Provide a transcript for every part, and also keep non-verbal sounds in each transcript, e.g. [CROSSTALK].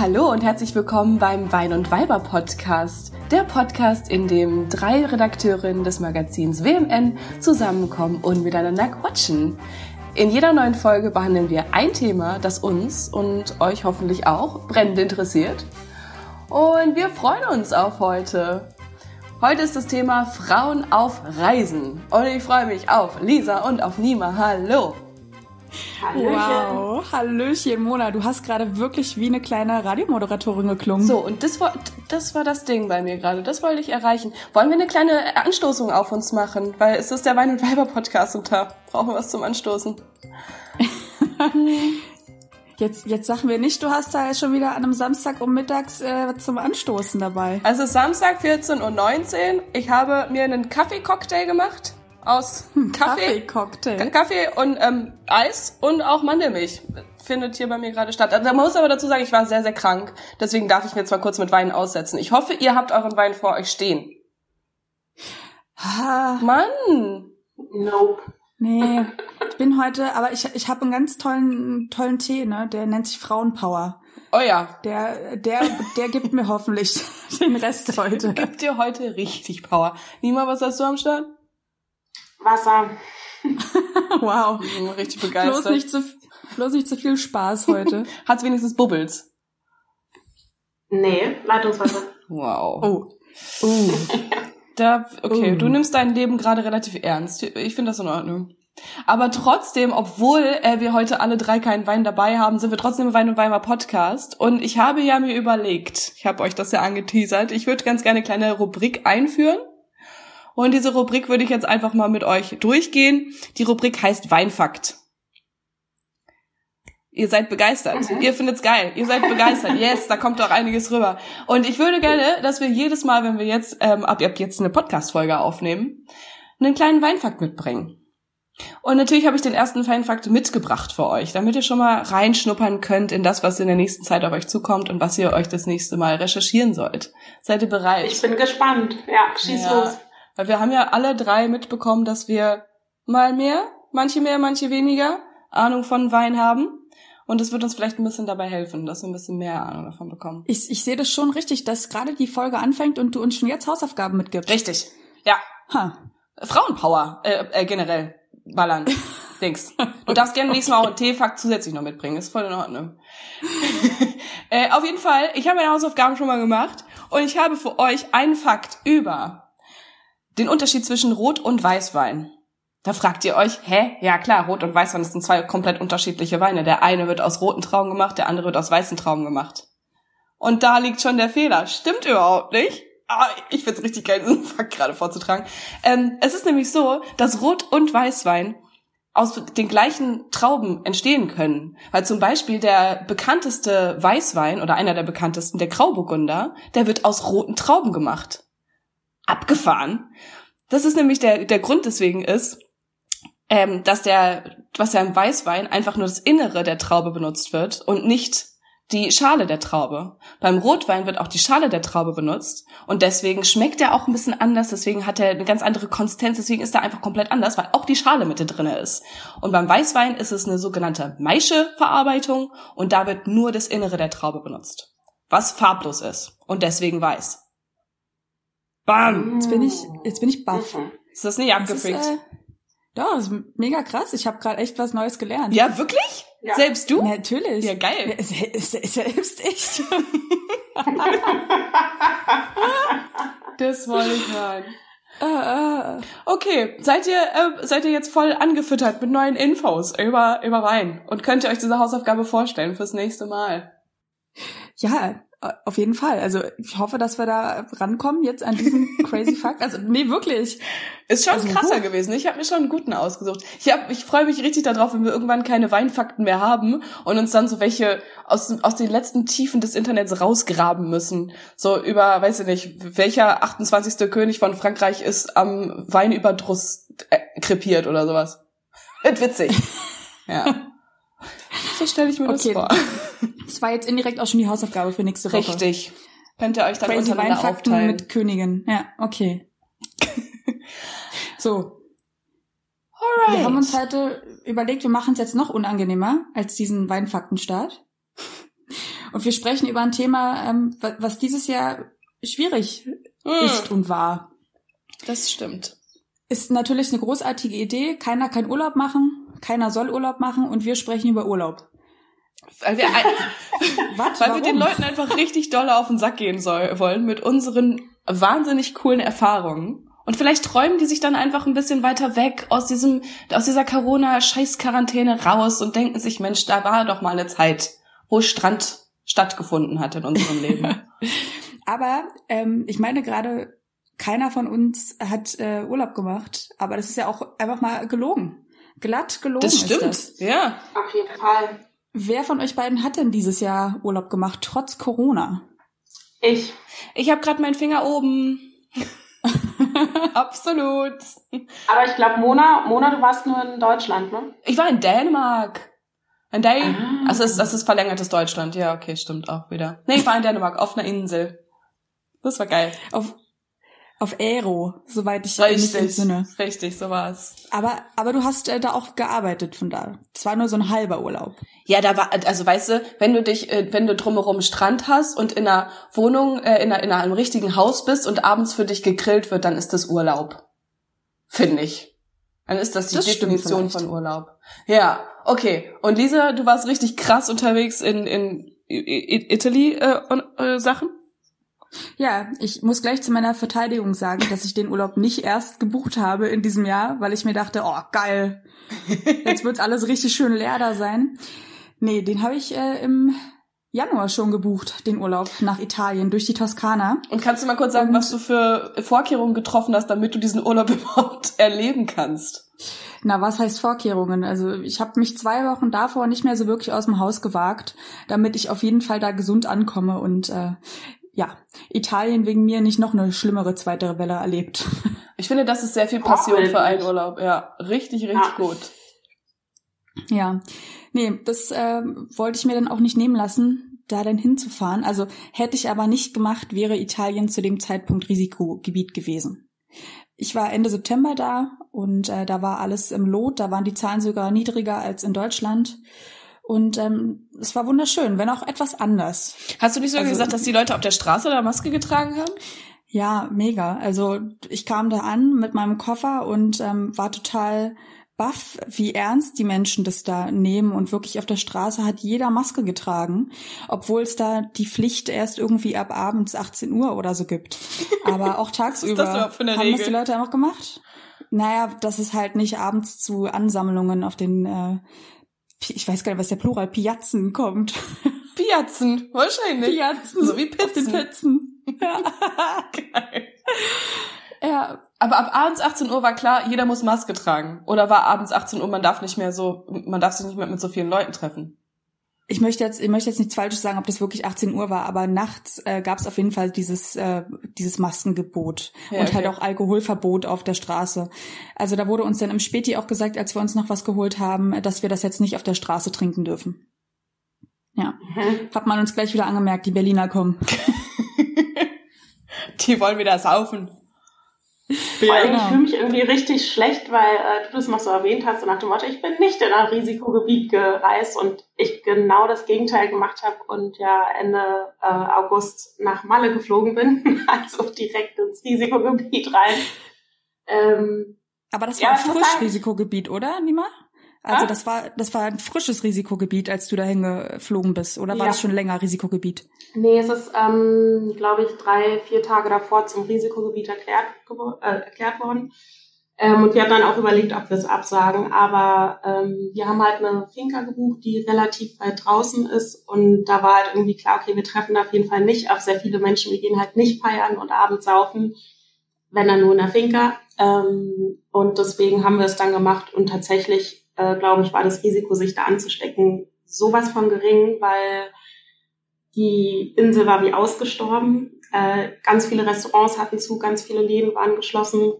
Hallo und herzlich willkommen beim Wein und Weiber Podcast. Der Podcast, in dem drei Redakteurinnen des Magazins WMN zusammenkommen und miteinander quatschen. In jeder neuen Folge behandeln wir ein Thema, das uns und euch hoffentlich auch brennend interessiert. Und wir freuen uns auf heute. Heute ist das Thema Frauen auf Reisen. Und ich freue mich auf Lisa und auf Nima. Hallo! Hallöchen. Wow, Hallöchen, Mona. Du hast gerade wirklich wie eine kleine Radiomoderatorin geklungen. So, und das war, das war das Ding bei mir gerade. Das wollte ich erreichen. Wollen wir eine kleine Anstoßung auf uns machen? Weil es ist der Wein- und Weiber-Podcast und da brauchen wir was zum Anstoßen. [LAUGHS] Jetzt, jetzt sagen wir nicht, du hast da schon wieder an einem Samstag um mittags äh, zum Anstoßen dabei. Also Samstag 14.19 Uhr. Ich habe mir einen Kaffeecocktail gemacht aus hm, Kaffee, Kaffee, Kaffee und ähm, Eis und auch Mandelmilch findet hier bei mir gerade statt. Also, man muss aber dazu sagen, ich war sehr, sehr krank. Deswegen darf ich mir zwar kurz mit Wein aussetzen. Ich hoffe, ihr habt euren Wein vor euch stehen. Ah. Mann! Nope. Nee, ich bin heute, aber ich, ich habe einen ganz tollen, tollen Tee, ne? Der nennt sich Frauenpower. Oh ja. Der, der, der gibt mir hoffentlich [LAUGHS] den Rest heute. Gibt dir heute richtig Power. Nima, was hast du am Start? Wasser. [LAUGHS] wow. Richtig begeistert. Bloß nicht zu, bloß nicht zu viel Spaß heute. [LAUGHS] Hat's wenigstens Bubbles? Nee, Leitungswasser. Wow. Oh. Uh. Da, okay, Uh. du nimmst dein Leben gerade relativ ernst. Ich finde das in Ordnung. Aber trotzdem, obwohl äh, wir heute alle drei keinen Wein dabei haben, sind wir trotzdem im Wein und Weimar Podcast. Und ich habe ja mir überlegt, ich habe euch das ja angeteasert, ich würde ganz gerne eine kleine Rubrik einführen. Und diese Rubrik würde ich jetzt einfach mal mit euch durchgehen. Die Rubrik heißt Weinfakt. Ihr seid begeistert. Mhm. Ihr findet's geil. Ihr seid begeistert. [LAUGHS] Yes, da kommt doch einiges rüber. Und ich würde gerne, dass wir jedes Mal, wenn wir jetzt ähm, ab, ab jetzt eine Podcast-Folge aufnehmen, einen kleinen Weinfakt mitbringen. Und natürlich habe ich den ersten Weinfakt mitgebracht für euch, damit ihr schon mal reinschnuppern könnt in das, was in der nächsten Zeit auf euch zukommt und was ihr euch das nächste Mal recherchieren sollt. Seid ihr bereit? Ich bin gespannt. Ja, schieß ja. los. Weil wir haben ja alle drei mitbekommen, dass wir mal mehr, manche mehr, manche weniger Ahnung von Wein haben. Und es wird uns vielleicht ein bisschen dabei helfen, dass wir ein bisschen mehr Ahnung davon bekommen. Ich, ich sehe das schon richtig, dass gerade die Folge anfängt und du uns schon jetzt Hausaufgaben mitgibst. Richtig. Ja. Ha. Frauenpower, äh, äh, generell. Ballern. [LAUGHS] Dings. Du darfst gerne nächstes Mal auch einen Teefakt zusätzlich noch mitbringen. Ist voll in Ordnung. [LAUGHS] äh, auf jeden Fall, ich habe meine Hausaufgaben schon mal gemacht und ich habe für euch einen Fakt über den Unterschied zwischen Rot- und Weißwein. Da fragt ihr euch, hä? Ja klar, Rot- und Weißwein sind zwei komplett unterschiedliche Weine. Der eine wird aus roten Trauben gemacht, der andere wird aus weißen Trauben gemacht. Und da liegt schon der Fehler. Stimmt überhaupt nicht. Ah, ich find's richtig geil, [LAUGHS] diesen Fakt gerade vorzutragen. Ähm, es ist nämlich so, dass Rot- und Weißwein aus den gleichen Trauben entstehen können. Weil zum Beispiel der bekannteste Weißwein oder einer der bekanntesten, der Grauburgunder, der wird aus roten Trauben gemacht. Abgefahren. Das ist nämlich der, der Grund deswegen ist, ähm, dass der, was ja im Weißwein einfach nur das Innere der Traube benutzt wird und nicht die Schale der Traube. Beim Rotwein wird auch die Schale der Traube benutzt und deswegen schmeckt er auch ein bisschen anders, deswegen hat er eine ganz andere Konsistenz, deswegen ist er einfach komplett anders, weil auch die Schale mit drinne ist. Und beim Weißwein ist es eine sogenannte Maische-Verarbeitung und da wird nur das Innere der Traube benutzt, was farblos ist und deswegen weiß. Bam! Jetzt bin ich, jetzt bin ich baff. Ist das nicht abgefreakt? Das ist, äh, doch, das ist mega krass. Ich habe gerade echt was Neues gelernt. Ja, wirklich? Ja. Selbst du? Natürlich. Ja, geil. Ja, se- se- selbst ich. [LAUGHS] Das wollte ich hören. Äh, äh. Okay, seid ihr, äh, seid ihr jetzt voll angefüttert mit neuen Infos über, über Wein? Und könnt ihr euch diese Hausaufgabe vorstellen fürs nächste Mal? ja, auf jeden Fall. Also ich hoffe, dass wir da rankommen jetzt an diesen [LAUGHS] crazy Fakt. Also nee, wirklich. Ist schon Also, krasser huh. gewesen. Ich habe mir schon einen guten ausgesucht. Ich, hab, ich freue mich richtig darauf, wenn wir irgendwann keine Weinfakten mehr haben und uns dann so welche aus, aus den letzten Tiefen des Internets rausgraben müssen. So über, weiß ich nicht, welcher 28. König von Frankreich ist am Weinüberdruss äh, krepiert oder sowas. Wird witzig. [LAUGHS] ja. So stelle ich mir Okay. das vor. Das war jetzt indirekt auch schon die Hausaufgabe für nächste Woche. Richtig. Könnt ihr euch dann Crazy untereinander aufteilen. mit Königin. Ja, okay. [LAUGHS] so, Alright. wir haben uns heute überlegt, wir machen es jetzt noch unangenehmer als diesen Weinfaktenstart. Und wir sprechen über ein Thema, ähm, was dieses Jahr schwierig Hm, ist und war. das stimmt. Ist natürlich eine großartige Idee. Keiner kann Urlaub machen, keiner soll Urlaub machen und wir sprechen über Urlaub. [LAUGHS] Weil wir, ein, Was? weil Warum? wir den Leuten einfach richtig doll auf den Sack gehen soll, wollen mit unseren wahnsinnig coolen Erfahrungen. Und vielleicht träumen die sich dann einfach ein bisschen weiter weg aus diesem, aus dieser Corona-Scheiß-Quarantäne raus und denken sich, Mensch, da war doch mal eine Zeit, wo Strand stattgefunden hat in unserem Leben. [LAUGHS] Aber ähm, ich meine gerade, keiner von uns hat äh, Urlaub gemacht. Aber das ist ja auch einfach mal gelogen. Glatt gelogen Das ist stimmt, das. ja. Auf jeden Fall. Wer von euch beiden hat denn dieses Jahr Urlaub gemacht, trotz Corona? Ich. Ich habe gerade meinen Finger oben. [LAUGHS] Absolut. Aber ich glaube, Mona, Mona, du warst nur in Deutschland, ne? Ich war in Dänemark. In Dän Ah. also das, das ist verlängertes Deutschland. Ja, okay, stimmt auch wieder. Nee, ich war in Dänemark auf einer Insel. Das war geil. Auf, auf Aero, soweit ich mich Richtig, entsinne. richtig, so war's. Aber, aber du hast äh, da auch gearbeitet von da. Es war nur so ein halber Urlaub. Ja, da war, also weißt du, wenn du dich, äh, wenn du drumherum Strand hast und in einer Wohnung, äh, in, einer, in einem richtigen Haus bist und abends für dich gegrillt wird, dann ist das Urlaub. Finde ich. Dann ist das die Das Definition von Urlaub. Ja, okay. Und Lisa, du warst richtig krass unterwegs in, in Italy äh, und, äh, Sachen? Ja, ich muss gleich zu meiner Verteidigung sagen, dass ich den Urlaub nicht erst gebucht habe in diesem Jahr, weil ich mir dachte, oh geil, jetzt wird's alles richtig schön leer da sein. Nee, den habe ich äh, im Januar schon gebucht, den Urlaub nach Italien durch die Toskana. Und kannst du mal kurz sagen, Und- was du für Vorkehrungen getroffen hast, damit du diesen Urlaub [LAUGHS] überhaupt erleben kannst? Na, was heißt Vorkehrungen? Also ich habe mich zwei Wochen davor nicht mehr so wirklich aus dem Haus gewagt, damit ich auf jeden Fall da gesund ankomme und äh, ja, Italien wegen mir nicht noch eine schlimmere zweite Welle erlebt. [LAUGHS] Ich finde, das ist sehr viel Passion für einen Urlaub. Ja, richtig, richtig Ja. gut. Ja, nee, das äh, wollte ich mir dann auch nicht nehmen lassen, da dann hinzufahren. Also hätte ich aber nicht gemacht, wäre Italien zu dem Zeitpunkt Risikogebiet gewesen. Ich war Ende September da und äh, da war alles im Lot, da waren die Zahlen sogar niedriger als in Deutschland. Und ähm, es war wunderschön, wenn auch etwas anders. Hast du nicht sogar Also- gesagt, dass die Leute auf der Straße da Maske getragen haben? Ja, mega. Also ich kam da an mit meinem Koffer und ähm, war total baff, wie ernst die Menschen das da nehmen. Und wirklich auf der Straße hat jeder Maske getragen, obwohl es da die Pflicht erst irgendwie ab abends 18 Uhr oder so gibt. Aber [LAUGHS] auch tagsüber haben das Regel? die Leute einfach gemacht. Naja, dass es halt nicht abends zu Ansammlungen auf den, äh, ich weiß gar nicht, was der Plural, Piazzen kommt. [LAUGHS] Piazzen, wahrscheinlich. Piazzen. So wie Auf den Pizzen. Ja. [LAUGHS] Geil. ja, Aber ab abends 18 Uhr war klar, jeder muss Maske tragen. Oder war abends 18 Uhr, man darf nicht mehr so, man darf sich nicht mehr mit so vielen Leuten treffen. Ich möchte jetzt, ich möchte jetzt nichts Falsches sagen, ob das wirklich 18 Uhr war, aber nachts äh, gab es auf jeden Fall dieses äh, dieses Maskengebot Ja, und okay. halt auch Alkoholverbot auf der Straße. Also da wurde uns dann im Späti auch gesagt, als wir uns noch was geholt haben, dass wir das jetzt nicht auf der Straße trinken dürfen. Ja, Mhm. hat man uns gleich wieder angemerkt, die Berliner kommen. [LAUGHS] Die wollen wieder saufen. Vor allem, ich genau. fühle mich irgendwie richtig schlecht, weil äh, du das noch so erwähnt hast, so nach dem Motto, ich bin nicht in ein Risikogebiet gereist und ich genau das Gegenteil gemacht habe und ja Ende äh, August nach Malle geflogen bin, [LAUGHS] also direkt ins Risikogebiet rein. Ähm, Aber das Ja, war ein ich muss frisches sagen- Risikogebiet, oder, Nima? Also Ah? das war das war ein frisches Risikogebiet, als du dahin geflogen bist, oder war Ja. das schon länger Risikogebiet? nee, es ist, ähm, glaube ich, drei, vier Tage davor zum Risikogebiet erklärt, äh, erklärt worden. Ähm, und wir hatten dann auch überlegt, ob wir es absagen. Aber ähm, wir haben halt eine Finca gebucht, die relativ weit draußen ist. Und da war halt irgendwie klar, okay, wir treffen da auf jeden Fall nicht auf sehr viele Menschen. Wir gehen halt nicht feiern und abends saufen, wenn dann nur in der Finca. Ähm, und deswegen haben wir es dann gemacht. Und tatsächlich, äh, glaube ich, war das Risiko, sich da anzustecken, sowas von gering, weil die Insel war wie ausgestorben. Äh, ganz viele Restaurants hatten zu, ganz viele Läden waren geschlossen.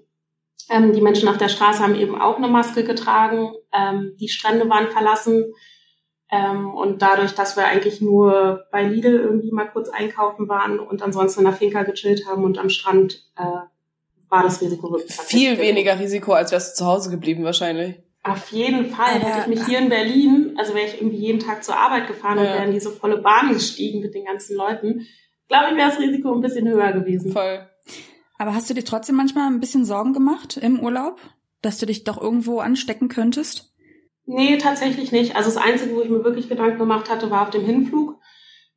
Ähm, die Menschen auf der Straße haben eben auch eine Maske getragen. Ähm, die Strände waren verlassen. Ähm, und dadurch, dass wir eigentlich nur bei Lidl irgendwie mal kurz einkaufen waren und ansonsten in der Finca gechillt haben und am Strand, äh, war das Risiko wirklich Viel weniger Risiko, als wärst du zu Hause geblieben wahrscheinlich. Auf jeden Fall Aber- hätte ich mich hier in Berlin also wäre ich irgendwie jeden Tag zur Arbeit gefahren ja. und wäre in diese volle Bahn gestiegen mit den ganzen Leuten, glaube ich, wäre das Risiko ein bisschen höher gewesen. Voll. Aber hast du dir trotzdem manchmal ein bisschen Sorgen gemacht im Urlaub, dass du dich doch irgendwo anstecken könntest? Nee, tatsächlich nicht. Also das Einzige, wo ich mir wirklich Gedanken gemacht hatte, war auf dem Hinflug,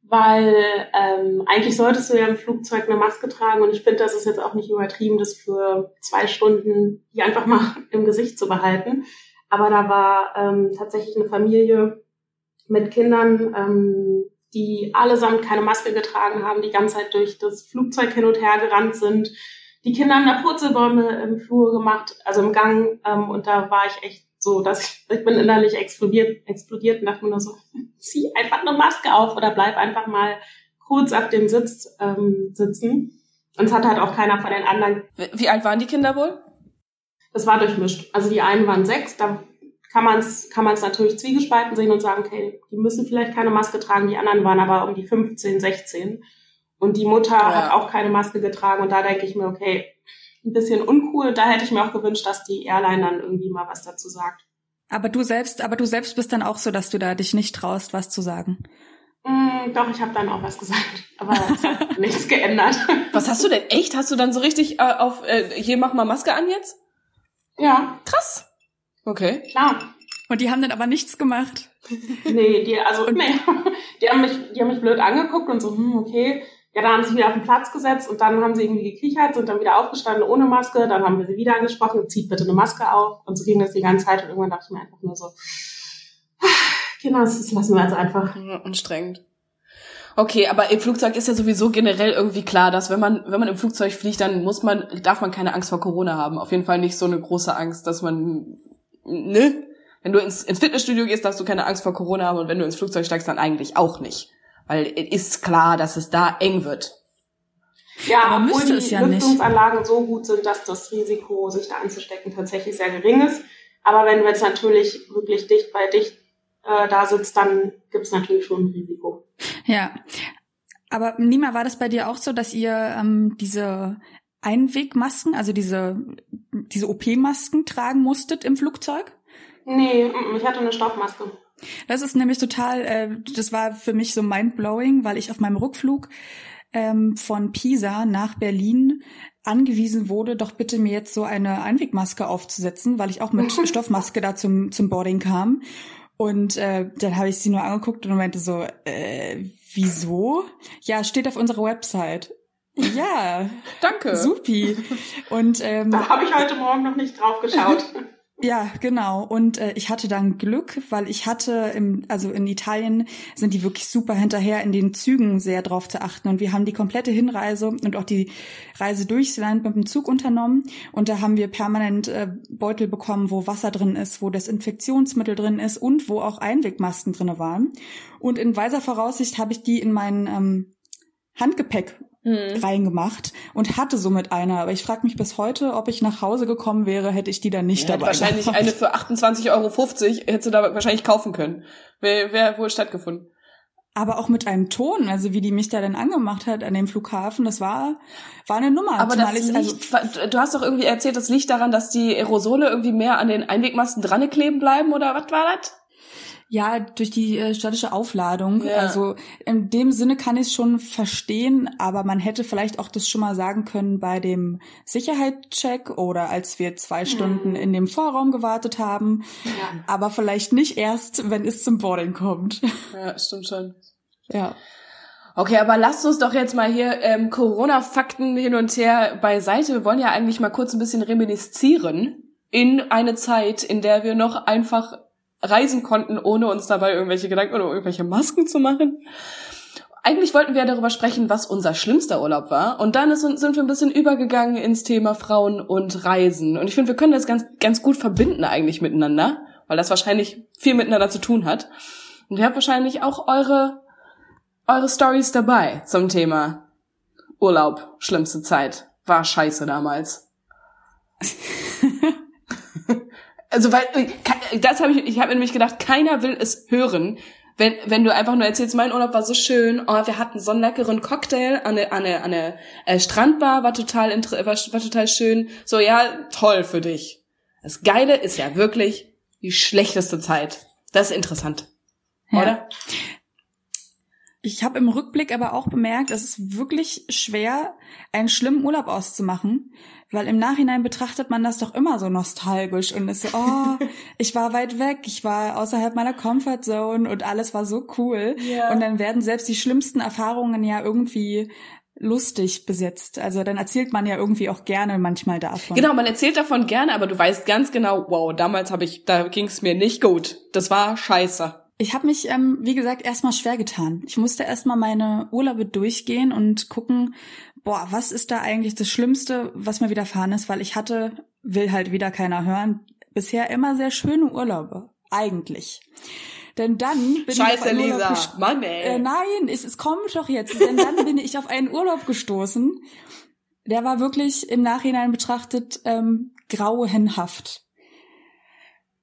weil ähm, eigentlich solltest du ja im Flugzeug eine Maske tragen und ich finde, das ist jetzt auch nicht übertrieben, das für zwei Stunden die einfach mal [LAUGHS] im Gesicht zu behalten. Aber da war ähm, tatsächlich eine Familie mit Kindern, ähm, die allesamt keine Maske getragen haben, die ganze Zeit durch das Flugzeug hin und her gerannt sind. Die Kinder haben da Purzelbäume im Flur gemacht, also im Gang. Ähm, und da war ich echt so, dass ich, ich bin innerlich explodiert, explodiert und dachte mir nur so, [LAUGHS] zieh einfach eine Maske auf oder bleib einfach mal kurz auf dem Sitz ähm, sitzen. Und es hat halt auch keiner von den anderen. Wie alt waren die Kinder wohl? Das war durchmischt. Also die einen waren sechs, da kann man es kann man's natürlich zwiegespalten sehen und sagen, okay, die müssen vielleicht keine Maske tragen, die anderen waren aber um die 15, 16. Und die Mutter ja. hat auch keine Maske getragen und da denke ich mir, okay, ein bisschen uncool. Da hätte ich mir auch gewünscht, dass die Airline dann irgendwie mal was dazu sagt. Aber du selbst, aber du selbst bist dann auch so, dass du da dich nicht traust, was zu sagen. Mm, doch, ich habe dann auch was gesagt, [LAUGHS] aber es hat nichts geändert. Was hast du denn echt? Hast du dann so richtig äh, auf äh, hier mach mal Maske an jetzt? Ja. Krass. Okay. Klar. Und die haben dann aber nichts gemacht. [LAUGHS] Nee, die, also, nee. [LAUGHS] Die haben mich, die haben mich blöd angeguckt und so, hm, okay. Ja, dann haben sie wieder auf den Platz gesetzt und dann haben sie irgendwie gekichert, sind dann wieder aufgestanden ohne Maske. Dann haben wir sie wieder angesprochen, zieht bitte eine Maske auf. Und so ging das die ganze Zeit und irgendwann dachte ich mir einfach nur so, [SIGHS] genau, das lassen wir jetzt einfach. Anstrengend. Okay, aber im Flugzeug ist ja sowieso generell irgendwie klar, dass wenn man, wenn man im Flugzeug fliegt, dann muss man, darf man keine Angst vor Corona haben. Auf jeden Fall nicht so eine große Angst, dass man, ne? Wenn du ins, ins Fitnessstudio gehst, darfst du keine Angst vor Corona haben und wenn du ins Flugzeug steigst, dann eigentlich auch nicht. Weil es ist klar, dass es da eng wird. Ja, aber obwohl die ja Lüftungsanlagen nicht. so gut sind, dass das Risiko, sich da anzustecken, tatsächlich sehr gering ist. Aber wenn du jetzt natürlich wirklich dicht bei dicht äh, da sitzt, dann gibt es natürlich schon ein Risiko. Ja. Aber Nima, war das bei dir auch so, dass ihr ähm, diese Einwegmasken, also diese, diese OP-Masken tragen musstet im Flugzeug? Nee, ich hatte eine Stoffmaske. Das ist nämlich total, äh, das war für mich so mindblowing, weil ich auf meinem Rückflug ähm, von Pisa nach Berlin angewiesen wurde, doch bitte mir jetzt so eine Einwegmaske aufzusetzen, weil ich auch mit [LAUGHS] Stoffmaske da zum, zum Boarding kam. Und äh, dann habe ich sie nur angeguckt und meinte so, äh, wieso? Ja, steht auf unserer Website. Ja. Danke. Supi. Und ähm, da habe ich heute Morgen noch nicht drauf geschaut. [LAUGHS] Ja, genau. Und äh, ich hatte dann Glück, weil ich hatte im, also in Italien sind die wirklich super hinterher, in den Zügen sehr drauf zu achten. Und wir haben die komplette Hinreise und auch die Reise durchs Land mit dem Zug unternommen. Und da haben wir permanent äh, Beutel bekommen, wo Wasser drin ist, wo Desinfektionsmittel drin ist und wo auch Einwegmasken drinne waren. Und in weiser Voraussicht habe ich die in mein ähm, Handgepäck hm. reingemacht und hatte somit eine. Aber ich frage mich bis heute, ob ich nach Hause gekommen wäre, hätte ich die dann nicht ja, dabei. Wahrscheinlich gehabt. eine für 28,50 Euro hättest du da wahrscheinlich kaufen können. Wäre wär wohl stattgefunden. Aber auch mit einem Ton, also wie die mich da denn angemacht hat an dem Flughafen, das war, war eine Nummer. Aber das liegt, also, du hast doch irgendwie erzählt, das liegt daran, dass die Aerosole irgendwie mehr an den Einwegmasten dran kleben bleiben, oder was war das? Ja, durch die äh, statische Aufladung. Ja. Also in dem Sinne kann ich es schon verstehen, aber man hätte vielleicht auch das schon mal sagen können bei dem Sicherheitscheck oder als wir zwei Stunden mhm. in dem Vorraum gewartet haben. Ja. Aber vielleicht nicht erst, wenn es zum Boarding kommt. Ja, stimmt schon. Ja. Okay, aber lasst uns doch jetzt mal hier ähm, Corona-Fakten hin und her beiseite. Wir wollen ja eigentlich mal kurz ein bisschen reminiszieren in eine Zeit, in der wir noch einfach reisen konnten, ohne uns dabei irgendwelche Gedanken oder irgendwelche Masken zu machen. Eigentlich wollten wir darüber sprechen, was unser schlimmster Urlaub war. Und dann ist, sind wir ein bisschen übergegangen ins Thema Frauen und Reisen. Und ich finde, wir können das ganz, ganz gut verbinden eigentlich miteinander, weil das wahrscheinlich viel miteinander zu tun hat. Und ihr habt wahrscheinlich auch eure, eure Stories dabei zum Thema Urlaub, schlimmste Zeit. War scheiße damals. [LAUGHS] Also weil äh, das habe ich ich habe mir nämlich gedacht, keiner will es hören, wenn wenn du einfach nur erzählst, mein Urlaub war so schön, oh, wir hatten so einen leckeren Cocktail an der an der, an der äh, Strandbar war total war, war total schön. So ja, toll für dich. Das geile ist ja wirklich die schlechteste Zeit. Das ist interessant. ja. oder? Ich habe im Rückblick aber auch bemerkt, es ist wirklich schwer, einen schlimmen Urlaub auszumachen, weil im Nachhinein betrachtet man das doch immer so nostalgisch und ist so, oh, [LAUGHS] ich war weit weg, ich war außerhalb meiner Comfortzone und alles war so cool. Ja. Und dann werden selbst die schlimmsten Erfahrungen ja irgendwie lustig besetzt. Also dann erzählt man ja irgendwie auch gerne manchmal davon. Genau, man erzählt davon gerne, aber du weißt ganz genau, wow, damals habe ich, da ging es mir nicht gut. Das war scheiße. Ich habe mich, ähm, wie gesagt, erstmal schwer getan. Ich musste erstmal meine Urlaube durchgehen und gucken, boah, was ist da eigentlich das Schlimmste, was mir widerfahren ist, weil ich hatte, will halt wieder keiner hören, bisher immer sehr schöne Urlaube. Eigentlich. Denn dann bin Scheiße, ich auf Lisa. Mann, ey. Äh, nein, es, es kommt doch jetzt. Denn dann bin ich auf einen Urlaub gestoßen. Der war wirklich im Nachhinein betrachtet ähm, grauenhaft.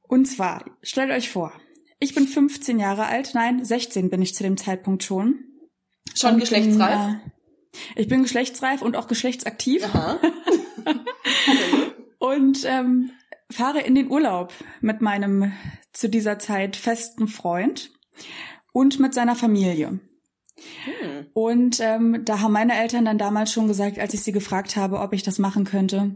Und zwar, stellt euch vor, ich bin 15 Jahre alt, nein, 16 bin ich zu dem Zeitpunkt schon. Schon und geschlechtsreif? Bin, äh, ich bin geschlechtsreif und auch geschlechtsaktiv. [LAUGHS] Und ähm, fahre in den Urlaub mit meinem zu dieser Zeit festen Freund und mit seiner Familie. Hm. Und ähm, da haben meine Eltern dann damals schon gesagt, als ich sie gefragt habe, ob ich das machen könnte,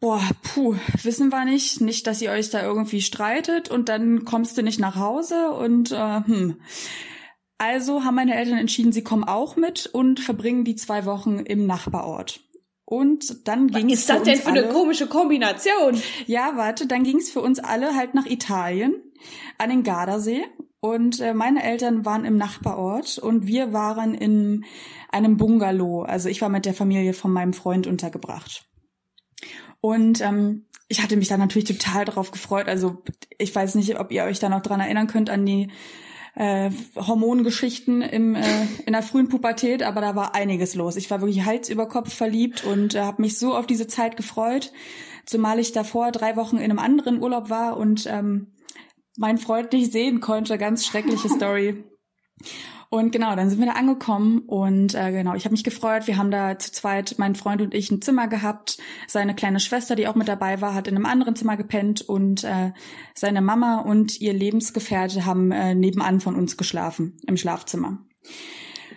boah, puh, wissen wir nicht, nicht, dass ihr euch da irgendwie streitet und dann kommst du nicht nach Hause und äh, hm. Also haben meine Eltern entschieden, sie kommen auch mit und verbringen die zwei Wochen im Nachbarort. Und dann ging es. Was ist das denn für alle, eine komische Kombination? Ja, warte, dann ging es für uns alle halt nach Italien, an den Gardasee. Und äh, meine Eltern waren im Nachbarort und wir waren in einem Bungalow. Also ich war mit der Familie von meinem Freund untergebracht. Und ähm, ich hatte mich da natürlich total drauf gefreut. Also ich weiß nicht, ob ihr euch da noch dran erinnern könnt an die äh, Hormongeschichten im, äh, in der frühen Pubertät, aber da war einiges los. Ich war wirklich Hals über Kopf verliebt und äh, habe mich so auf diese Zeit gefreut, zumal ich davor drei Wochen in einem anderen Urlaub war und ähm, mein Freund nicht sehen konnte. Ganz schreckliche Story. [LAUGHS] Und genau, dann sind wir da angekommen und äh, genau, ich habe mich gefreut. Wir haben da zu zweit, mein Freund und ich, ein Zimmer gehabt. Seine kleine Schwester, die auch mit dabei war, hat in einem anderen Zimmer gepennt und äh, seine Mama und ihr Lebensgefährte haben äh, nebenan von uns geschlafen im Schlafzimmer.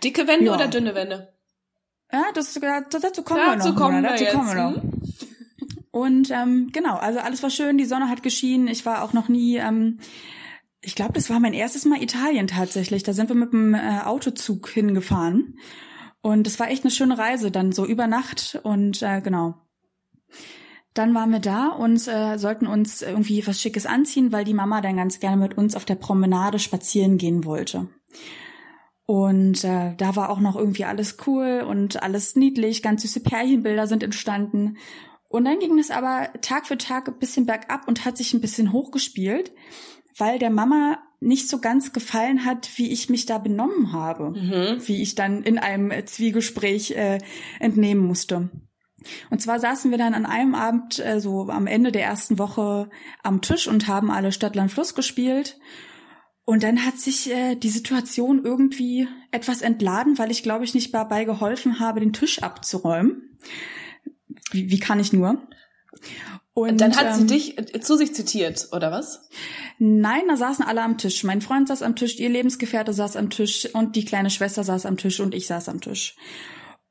Dicke Wände ja. oder dünne Wände? Ja, das, dazu kommen dazu wir noch. Kommen wir dazu jetzt. kommen wir noch. Hm? Und ähm, genau, also alles war schön, die Sonne hat geschienen. Ich war auch noch nie ähm, ich glaube, das war mein erstes Mal Italien tatsächlich. Da sind wir mit dem äh, Autozug hingefahren. Und es war echt eine schöne Reise, dann so über Nacht und äh, genau. Dann waren wir da und äh, sollten uns irgendwie was Schickes anziehen, weil die Mama dann ganz gerne mit uns auf der Promenade spazieren gehen wollte. Und äh, da war auch noch irgendwie alles cool und alles niedlich, ganz süße Pärchenbilder sind entstanden. Und dann ging es aber Tag für Tag ein bisschen bergab und hat sich ein bisschen hochgespielt weil der Mama nicht so ganz gefallen hat, wie ich mich da benommen habe, mhm. wie ich dann in einem Zwiegespräch äh, entnehmen musste. Und zwar saßen wir dann an einem Abend äh, so am Ende der ersten Woche am Tisch und haben alle Stadtland Fluss gespielt. Und dann hat sich äh, die Situation irgendwie etwas entladen, weil ich glaube ich nicht dabei geholfen habe, den Tisch abzuräumen. Wie, wie kann ich nur? Und dann hat sie ähm, dich zu sich zitiert, oder was? Nein, da saßen alle am Tisch. Mein Freund saß am Tisch, ihr Lebensgefährte saß am Tisch und die kleine Schwester saß am Tisch und ich saß am Tisch.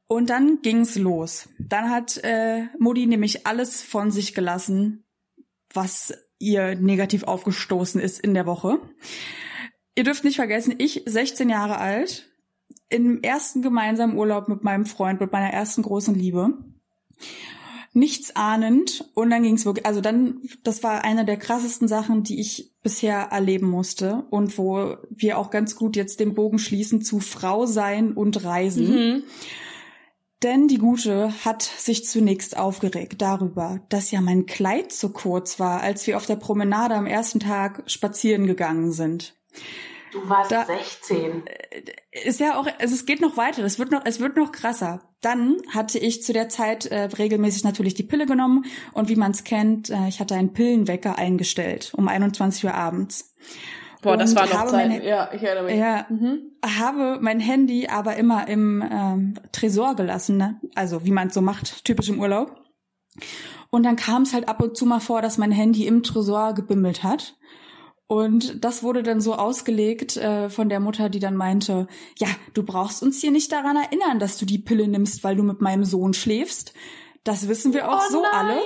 Und dann ging's los. Dann hat äh, Mutti nämlich alles von sich gelassen, was ihr negativ aufgestoßen ist in der Woche. Ihr dürft nicht vergessen, ich 16 Jahre alt, im ersten gemeinsamen Urlaub mit meinem Freund, mit meiner ersten großen Liebe nichts ahnend und dann ging es wirklich, also dann, das war eine der krassesten Sachen, die ich bisher erleben musste und wo wir auch ganz gut jetzt den Bogen schließen zu Frau sein und Reisen. Mhm. Denn die Gute hat sich zunächst aufgeregt darüber, dass ja mein Kleid zu kurz war, als wir auf der Promenade am ersten Tag spazieren gegangen sind. Du warst da, 16. Ist ja auch, also es geht noch weiter, es wird noch, es wird noch krasser. Dann hatte ich zu der Zeit äh, regelmäßig natürlich die Pille genommen und wie man es kennt, äh, ich hatte einen Pillenwecker eingestellt um 21 Uhr abends. Boah, das war noch Zeit. Mein, ja, ich erinnere mich. Ja, mhm. habe mein Handy aber immer im ähm, Tresor gelassen, ne? also wie man es so macht, typisch im Urlaub. Und dann kam es halt ab und zu mal vor, dass mein Handy im Tresor gebimmelt hat. Und das wurde dann so ausgelegt äh, von der Mutter, die dann meinte, ja, du brauchst uns hier nicht daran erinnern, dass du die Pille nimmst, weil du mit meinem Sohn schläfst. Das wissen wir auch Oh so nein! alle.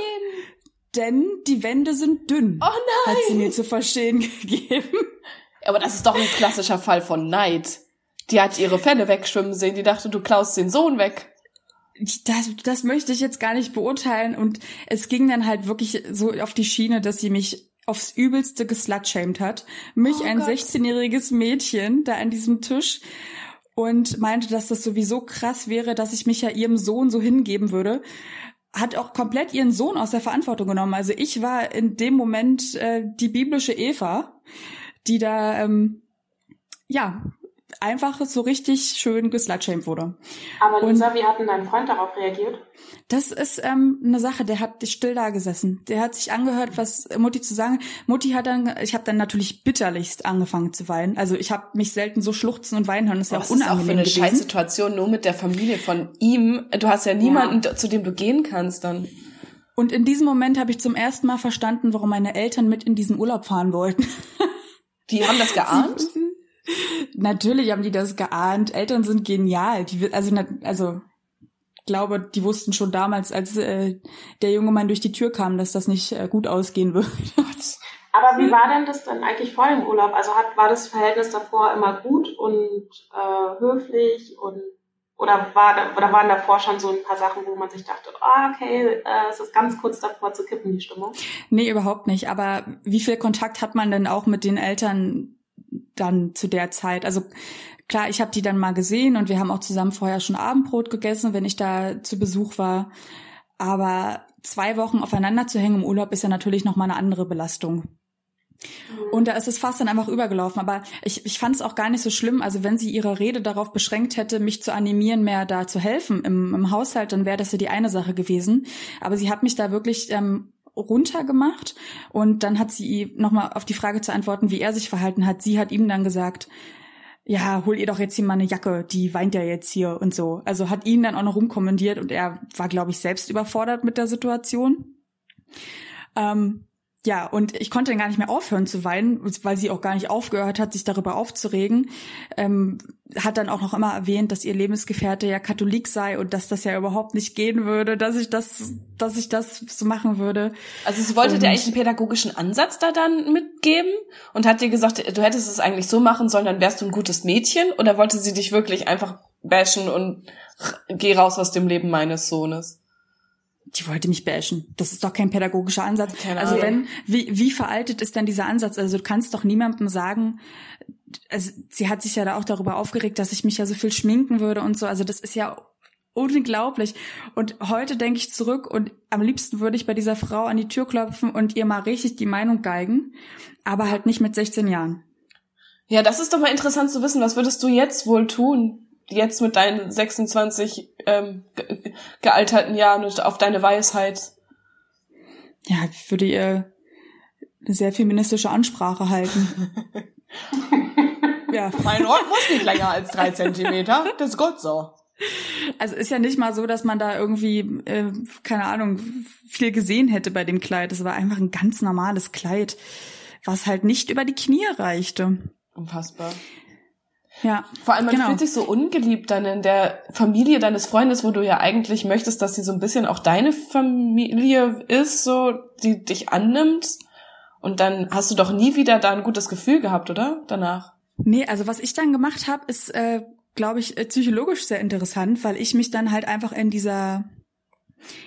Denn die Wände sind dünn, Oh nein! hat sie mir zu verstehen [LAUGHS] gegeben. Aber das ist doch ein klassischer Fall von Neid. Die hat ihre Fälle wegschwimmen sehen, die dachte, du klaust den Sohn weg. Das, das möchte ich jetzt gar nicht beurteilen. Und es ging dann halt wirklich so auf die Schiene, dass sie mich aufs Übelste geslutshamed hat. Mich, Oh ein Gott. 16-jähriges Mädchen, da an diesem Tisch und meinte, dass das sowieso krass wäre, dass ich mich ja ihrem Sohn so hingeben würde. Hat auch komplett ihren Sohn aus der Verantwortung genommen. Also ich war in dem Moment äh, die biblische Eva, die da ähm, ja einfach so richtig schön geslutshamed wurde. Aber Und- Lisa, wie hat denn dein Freund darauf reagiert? Das ist ähm, eine Sache, der hat still da gesessen. Der hat sich angehört, was Mutti zu sagen. Mutti hat dann, ich habe dann natürlich bitterlichst angefangen zu weinen. Also ich habe mich selten so schluchzen und weinen hören. Das ist ja Was auch ist auch für unangenehm eine gewesen. Scheißsituation nur mit der Familie von ihm. Du hast ja niemanden, zu dem du gehen kannst dann. Und in diesem Moment habe ich zum ersten Mal verstanden, warum meine Eltern mit in diesen Urlaub fahren wollten. Die haben das [LAUGHS] geahnt. Natürlich haben die das geahnt. Eltern sind genial. Die, also, also glaube, die wussten schon damals, als äh, der junge Mann durch die Tür kam, dass das nicht äh, gut ausgehen [LAUGHS] würde. Aber wie war denn das dann eigentlich vor dem Urlaub? Also hat, war das Verhältnis davor immer gut und äh, höflich und oder war da, oder waren davor schon so ein paar Sachen, wo man sich dachte, ah, okay, äh, es ist ganz kurz davor zu kippen, die Stimmung? Nee, überhaupt nicht. Aber wie viel Kontakt hat man denn auch mit den Eltern dann zu der Zeit? Also klar, ich habe die dann mal gesehen und wir haben auch zusammen vorher schon Abendbrot gegessen, wenn ich da zu Besuch war. Aber zwei Wochen aufeinander zu hängen im Urlaub ist ja natürlich noch mal eine andere Belastung. Und da ist es fast dann einfach übergelaufen. Aber ich, ich fand es auch gar nicht so schlimm. Also wenn sie ihre Rede darauf beschränkt hätte, mich zu animieren, mehr da zu helfen im, im Haushalt, dann wäre das ja die eine Sache gewesen. Aber sie hat mich da wirklich ähm, runtergemacht und dann hat sie nochmal auf die Frage zu antworten, wie er sich verhalten hat. Sie hat ihm dann gesagt, ja, hol ihr doch jetzt hier mal eine Jacke, die weint ja jetzt hier und so. Also hat ihn dann auch noch rumkommandiert und er war, glaube ich, selbst überfordert mit der Situation. Ähm, ja, und ich konnte dann gar nicht mehr aufhören zu weinen, weil sie auch gar nicht aufgehört hat, sich darüber aufzuregen. Ähm, hat dann auch noch immer erwähnt, dass ihr Lebensgefährte ja Katholik sei und dass das ja überhaupt nicht gehen würde, dass ich das, dass ich das so machen würde. Also sie wollte Und- dir eigentlich einen pädagogischen Ansatz da dann mitgeben und hat dir gesagt, du hättest es eigentlich so machen sollen, dann wärst du ein gutes Mädchen oder wollte sie dich wirklich einfach bashen und geh raus aus dem Leben meines Sohnes? Die wollte mich bashen. Das ist doch kein pädagogischer Ansatz. Keine also wenn, wie, wie veraltet ist denn dieser Ansatz? Also du kannst doch niemandem sagen, also sie hat sich ja da auch darüber aufgeregt, dass ich mich ja so viel schminken würde und so. Also das ist ja unglaublich. Und heute denke ich zurück und am liebsten würde ich bei dieser Frau an die Tür klopfen und ihr mal richtig die Meinung geigen, aber halt nicht mit 16 Jahren. Ja, das ist doch mal interessant zu wissen. Was würdest du jetzt wohl tun? Jetzt mit deinen 26 ähm, ge gealterten Jahren und auf deine Weisheit. Ja, ich würde ihr eine sehr feministische Ansprache halten. [LAUGHS] ja. Mein Rock muss nicht länger als drei Zentimeter. Das ist gut so. Also ist ja nicht mal so, dass man da irgendwie, äh, keine Ahnung, viel gesehen hätte bei dem Kleid. Es war einfach ein ganz normales Kleid, was halt nicht über die Knie reichte. Unfassbar. Ja, Vor allem, man Genau. fühlt sich so ungeliebt dann in der Familie deines Freundes, wo du ja eigentlich möchtest, dass sie so ein bisschen auch deine Familie ist, so, die dich annimmt. Und dann hast du doch nie wieder da ein gutes Gefühl gehabt, oder? Danach. nee, also was ich dann gemacht habe, ist, äh, glaube ich, äh, psychologisch sehr interessant, weil ich mich dann halt einfach in dieser,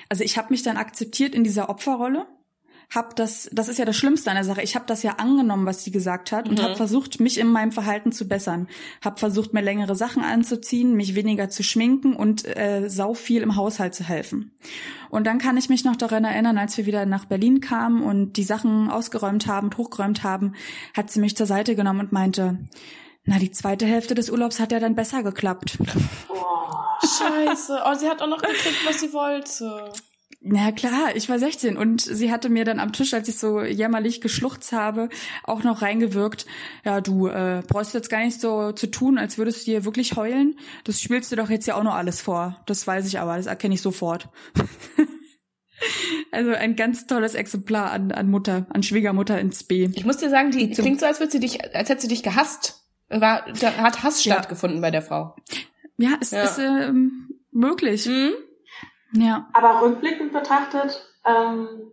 also ich habe mich dann akzeptiert in dieser Opferrolle. Hab das, das ist ja das Schlimmste an der Sache. Ich habe das ja angenommen, was sie gesagt hat, und Mhm. habe versucht, mich in meinem Verhalten zu bessern. Hab versucht, mir längere Sachen anzuziehen, mich weniger zu schminken und äh, sau viel im Haushalt zu helfen. Und dann kann ich mich noch daran erinnern, als wir wieder nach Berlin kamen und die Sachen ausgeräumt haben, und hochgeräumt haben, hat sie mich zur Seite genommen und meinte, na, die zweite Hälfte des Urlaubs hat ja dann besser geklappt. Boah. Scheiße. Oh, sie hat auch noch gekriegt, was sie wollte. Na klar, ich war 16 und sie hatte mir dann am Tisch, als ich so jämmerlich geschluchzt habe, auch noch reingewirkt, ja, du äh, brauchst jetzt gar nicht so zu tun, als würdest du dir wirklich heulen. Das spielst du doch jetzt ja auch noch alles vor. Das weiß ich aber, das erkenne ich sofort. [LAUGHS] Also ein ganz tolles Exemplar an, an Mutter, an Schwiegermutter ins B. Ich muss dir sagen, die, die klingt so, als würde sie dich, als hätte sie dich gehasst. War, da hat Hass ja. stattgefunden bei der Frau. Ja, es ja. ist ähm, möglich. Mhm. Ja. Aber rückblickend betrachtet, ähm,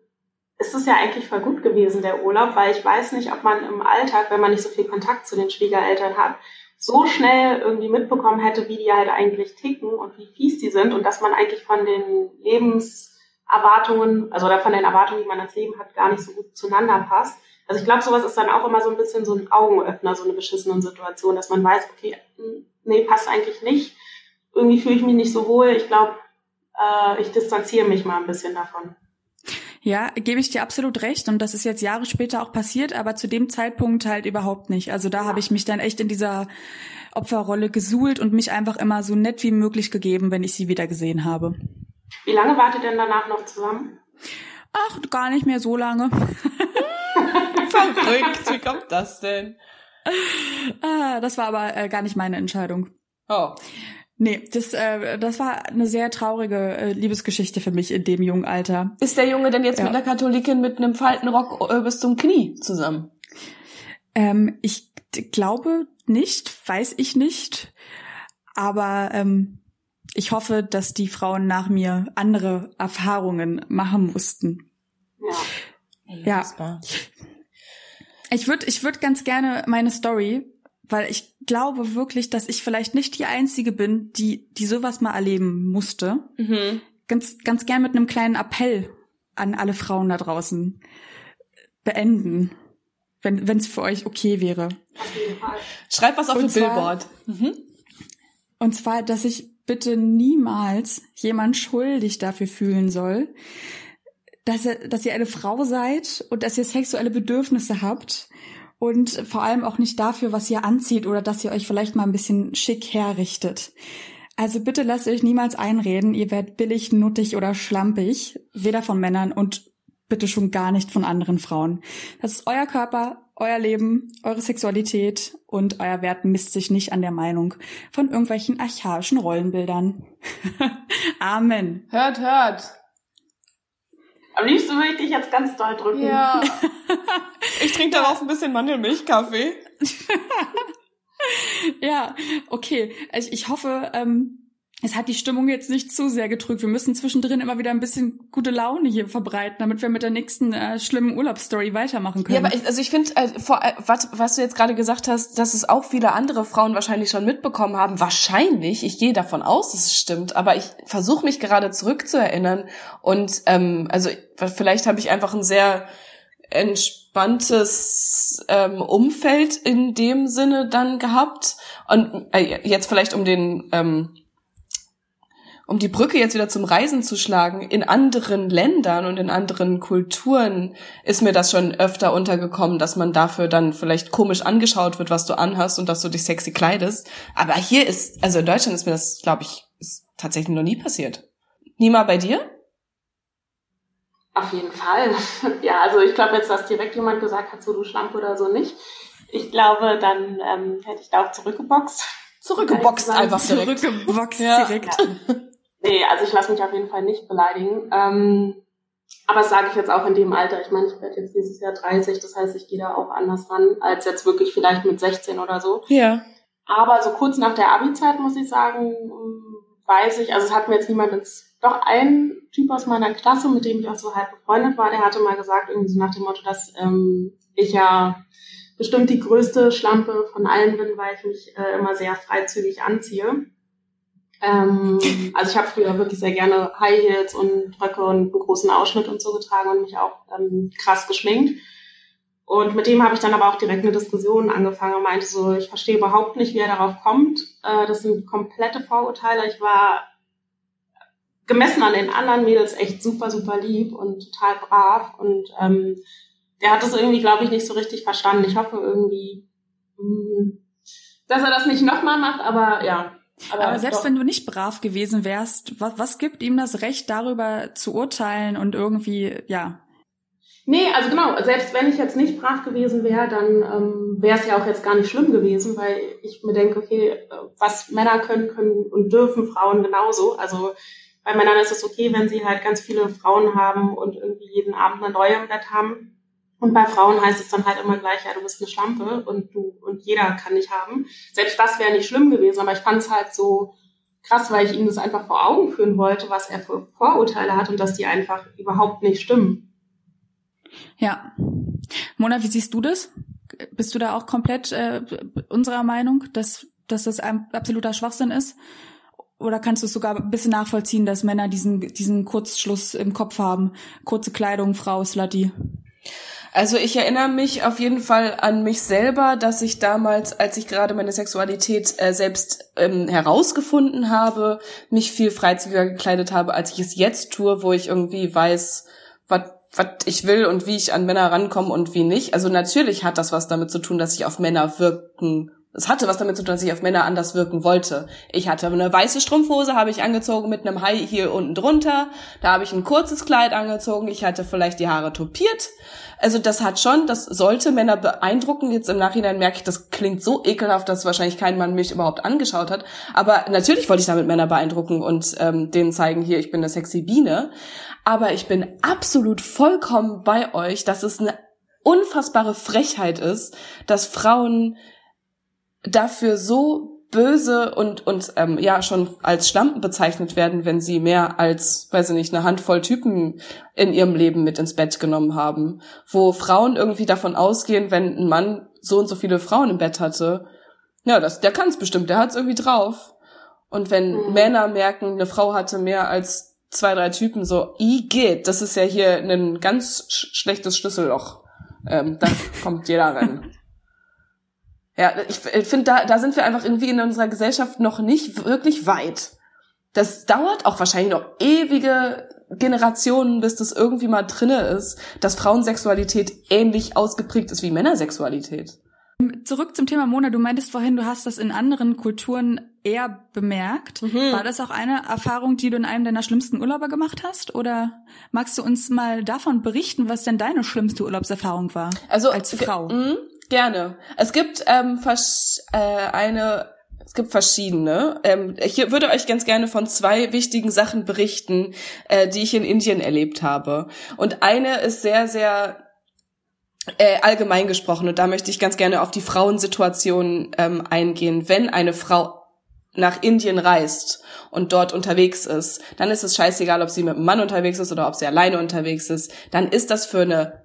ist es ja eigentlich voll gut gewesen, der Urlaub, weil ich weiß nicht, ob man im Alltag, wenn man nicht so viel Kontakt zu den Schwiegereltern hat, so schnell irgendwie mitbekommen hätte, wie die halt eigentlich ticken und wie fies die sind und dass man eigentlich von den Lebenserwartungen, also oder von den Erwartungen, die man ans Leben hat, gar nicht so gut zueinander passt. Also ich glaube, sowas ist dann auch immer so ein bisschen so ein Augenöffner, so eine beschissene Situation, dass man weiß, okay, nee, passt eigentlich nicht. Irgendwie fühle ich mich nicht so wohl. Ich glaube, äh, ich distanziere mich mal ein bisschen davon. Ja, gebe ich dir absolut recht. Und das ist jetzt Jahre später auch passiert, aber zu dem Zeitpunkt halt überhaupt nicht. Also da ja. habe ich mich dann echt in dieser Opferrolle gesuhlt und mich einfach immer so nett wie möglich gegeben, wenn ich sie wieder gesehen habe. Wie lange wart ihr denn danach noch zusammen? Ach, gar nicht mehr so lange. [LAUGHS] Verrückt, wie kommt das denn? Ah, das war aber äh, gar nicht meine Entscheidung. Oh. Nee, das, äh, das war eine sehr traurige äh, Liebesgeschichte für mich in dem jungen Alter. Ist der Junge denn jetzt ja. mit einer Katholikin mit einem Faltenrock äh, bis zum Knie zusammen? Ähm, ich glaube nicht, weiß ich nicht. Aber ähm, ich hoffe, dass die Frauen nach mir andere Erfahrungen machen mussten. Ja. ja. Ich würde ich würd ganz gerne meine Story weil ich glaube wirklich, dass ich vielleicht nicht die Einzige bin, die, die sowas mal erleben musste. Mhm. Ganz, ganz gern mit einem kleinen Appell an alle Frauen da draußen beenden, wenn es für euch okay wäre. Schreib was auf dem Billboard. Mhm. Und zwar, dass ich bitte niemals jemand schuldig dafür fühlen soll, dass ihr, dass ihr eine Frau seid und dass ihr sexuelle Bedürfnisse habt und vor allem auch nicht dafür, was ihr anzieht oder dass ihr euch vielleicht mal ein bisschen schick herrichtet. Also bitte lasst euch niemals einreden, ihr werdet billig, nuttig oder schlampig, weder von Männern und bitte schon gar nicht von anderen Frauen. Das ist euer Körper, euer Leben, eure Sexualität und euer Wert misst sich nicht an der Meinung von irgendwelchen archaischen Rollenbildern. [LAUGHS] Amen. Hört, hört. Am liebsten würde ich dich jetzt ganz doll drücken. Ja. [LAUGHS] Ich trinke darauf ein bisschen Mandelmilchkaffee. [LAUGHS] ja, okay. Ich, ich hoffe, ähm, es hat die Stimmung jetzt nicht zu sehr gedrückt. Wir müssen zwischendrin immer wieder ein bisschen gute Laune hier verbreiten, damit wir mit der nächsten äh, schlimmen Urlaubsstory weitermachen können. Ja, aber ich, also ich finde, äh, äh, was, was du jetzt gerade gesagt hast, dass es auch viele andere Frauen wahrscheinlich schon mitbekommen haben. Wahrscheinlich, ich gehe davon aus, dass es stimmt, aber ich versuche mich gerade zurückzuerinnern und ähm, also vielleicht habe ich einfach ein sehr entspanntes ähm, Umfeld in dem Sinne dann gehabt und äh, jetzt vielleicht um den ähm, um die Brücke jetzt wieder zum Reisen zu schlagen, in anderen Ländern und in anderen Kulturen ist mir das schon öfter untergekommen, dass man dafür dann vielleicht komisch angeschaut wird, was du anhast und dass du dich sexy kleidest. Aber hier ist, also in Deutschland ist mir das, glaube ich, tatsächlich noch nie passiert. Nima, bei dir? Auf jeden Fall. [LAUGHS] Ja, also ich glaube jetzt, dass direkt jemand gesagt hat, so du Schlampe oder so nicht. Ich glaube, dann ähm, hätte ich da auch zurückgeboxt. Zurückgeboxt einfach direkt. Zurückgeboxt direkt. Ja. Nee, also ich lasse mich auf jeden Fall nicht beleidigen. Ähm, aber das sage ich jetzt auch in dem Alter. Ich meine, ich werde jetzt dieses Jahr 30, das heißt, ich gehe da auch anders ran, als jetzt wirklich vielleicht mit 16 oder so. Ja. Aber so kurz nach der Abi-Zeit, muss ich sagen, weiß ich, also es hat mir jetzt niemand ins, doch ein Typ aus meiner Klasse, mit dem ich auch so halb befreundet war, der hatte mal gesagt, irgendwie so nach dem Motto, dass ähm, ich ja bestimmt die größte Schlampe von allen bin, weil ich mich äh, immer sehr freizügig anziehe. Ähm, also ich habe früher wirklich sehr gerne High Heels und Röcke und einen großen Ausschnitt und so getragen und mich auch ähm, krass geschminkt. Und mit dem habe ich dann aber auch direkt eine Diskussion angefangen und meinte so, ich verstehe überhaupt nicht, wie er darauf kommt. Äh, das sind komplette Vorurteile. Ich war gemessen an den anderen Mädels echt super, super lieb und total brav. Und ähm, der hat das irgendwie, glaube ich, nicht so richtig verstanden. Ich hoffe irgendwie, mh, mm, dass er das nicht nochmal macht, aber ja, aber, Aber selbst doch. wenn du nicht brav gewesen wärst, was, was gibt ihm das Recht, darüber zu urteilen und irgendwie, ja? Nee, also genau, selbst wenn ich jetzt nicht brav gewesen wäre, dann ähm, wäre es ja auch jetzt gar nicht schlimm gewesen, weil ich mir denke, okay, was Männer können, können und dürfen Frauen genauso. Also bei Männern ist es okay, wenn sie halt ganz viele Frauen haben und irgendwie jeden Abend eine neue im Bett haben. Und bei Frauen heißt es dann halt immer gleich, ja, du bist eine Schlampe und du und jeder kann dich haben. Selbst das wäre nicht schlimm gewesen, aber ich fand es halt so krass, weil ich ihm das einfach vor Augen führen wollte, was er für Vorurteile hat und dass die einfach überhaupt nicht stimmen. Ja. Mona, wie siehst du das? Bist du da auch komplett äh, unserer Meinung, dass, dass das ein absoluter Schwachsinn ist? Oder kannst du es sogar ein bisschen nachvollziehen, dass Männer diesen, diesen Kurzschluss im Kopf haben? Kurze Kleidung, Frau, Slutty. Also ich erinnere mich auf jeden Fall an mich selber, dass ich damals, als ich gerade meine Sexualität äh, selbst ähm, herausgefunden habe, mich viel freizügiger gekleidet habe, als ich es jetzt tue, wo ich irgendwie weiß, was was ich will und wie ich an Männer rankomme und wie nicht. Also natürlich hat das was damit zu tun, dass ich auf Männer wirken es hatte was damit zu tun, dass ich auf Männer anders wirken wollte. Ich hatte eine weiße Strumpfhose, habe ich angezogen mit einem High hier unten drunter. Da habe ich ein kurzes Kleid angezogen. Ich hatte vielleicht die Haare topiert. Also das hat schon, das sollte Männer beeindrucken. Jetzt im Nachhinein merke ich, das klingt so ekelhaft, dass wahrscheinlich kein Mann mich überhaupt angeschaut hat. Aber natürlich wollte ich damit Männer beeindrucken und ähm, denen zeigen, hier, ich bin eine sexy Biene. Aber ich bin absolut vollkommen bei euch, dass es eine unfassbare Frechheit ist, dass Frauen dafür so böse und und ähm, ja schon als Schlampen bezeichnet werden, wenn sie mehr als, weiß ich nicht, eine Handvoll Typen in ihrem Leben mit ins Bett genommen haben, wo Frauen irgendwie davon ausgehen, wenn ein Mann so und so viele Frauen im Bett hatte, ja, das, der kann es bestimmt, der hat es irgendwie drauf. Und wenn mhm. Männer merken, eine Frau hatte mehr als zwei, drei Typen, so, i geht, das ist ja hier ein ganz sch schlechtes Schlüsselloch. Ähm, da [LAUGHS] kommt jeder rein. Ja, ich finde, da, da sind wir einfach irgendwie in unserer Gesellschaft noch nicht wirklich weit. Das dauert auch wahrscheinlich noch ewige Generationen, bis das irgendwie mal drinne ist, dass Frauensexualität ähnlich ausgeprägt ist wie Männersexualität. Zurück zum Thema Mona. Du meintest vorhin, du hast das in anderen Kulturen eher bemerkt. Mhm. War das auch eine Erfahrung, die du in einem deiner schlimmsten Urlauber gemacht hast? Oder magst du uns mal davon berichten, was denn deine schlimmste Urlaubserfahrung war? Also als Frau. Gerne. Es gibt ähm, äh, eine es gibt verschiedene. Ähm, ich würde euch ganz gerne von zwei wichtigen Sachen berichten, äh, die ich in Indien erlebt habe. Und eine ist sehr, sehr äh, allgemein gesprochen und da möchte ich ganz gerne auf die Frauensituation ähm, eingehen. Wenn eine Frau nach Indien reist und dort unterwegs ist, dann ist es scheißegal, ob sie mit einem Mann unterwegs ist oder ob sie alleine unterwegs ist. Dann ist das für eine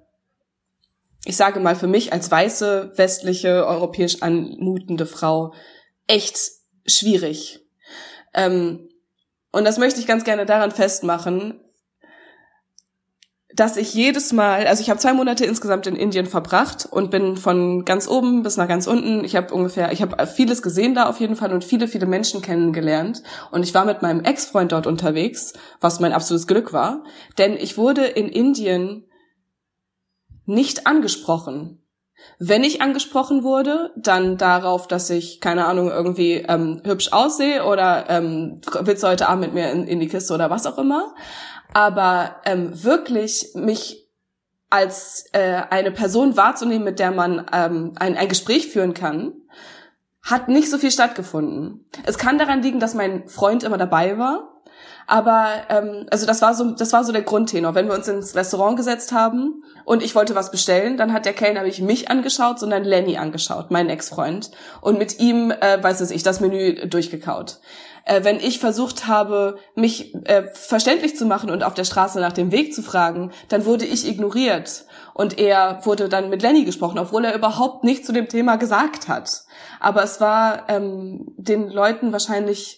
ich sage mal für mich als weiße, westliche, europäisch anmutende Frau echt schwierig. Ähm, und das möchte ich ganz gerne daran festmachen, dass ich jedes Mal, also ich habe zwei Monate insgesamt in Indien verbracht und bin von ganz oben bis nach ganz unten. Ich habe ungefähr, ich habe vieles gesehen da auf jeden Fall und viele, viele Menschen kennengelernt. Und ich war mit meinem Ex-Freund dort unterwegs, was mein absolutes Glück war, denn ich wurde in Indien nicht angesprochen. Wenn ich angesprochen wurde, dann darauf, dass ich, keine Ahnung, irgendwie ähm, hübsch aussehe oder ähm, willst du heute Abend mit mir in, in die Kiste oder was auch immer. Aber ähm, wirklich mich als äh, eine Person wahrzunehmen, mit der man ähm, ein, ein Gespräch führen kann, hat nicht so viel stattgefunden. Es kann daran liegen, dass mein Freund immer dabei war aber ähm, also das war so, das war so der Grundtenor. Wenn wir uns ins Restaurant gesetzt haben und ich wollte was bestellen, dann hat der Kellner nicht mich angeschaut, sondern Lenny angeschaut, mein Ex-Freund, und mit ihm, äh, weiß es ich, das Menü durchgekaut. Äh, wenn ich versucht habe, mich äh, verständlich zu machen und auf der Straße nach dem Weg zu fragen, dann wurde ich ignoriert und er wurde dann mit Lenny gesprochen, obwohl er überhaupt nichts zu dem Thema gesagt hat. Aber es war ähm, den Leuten wahrscheinlich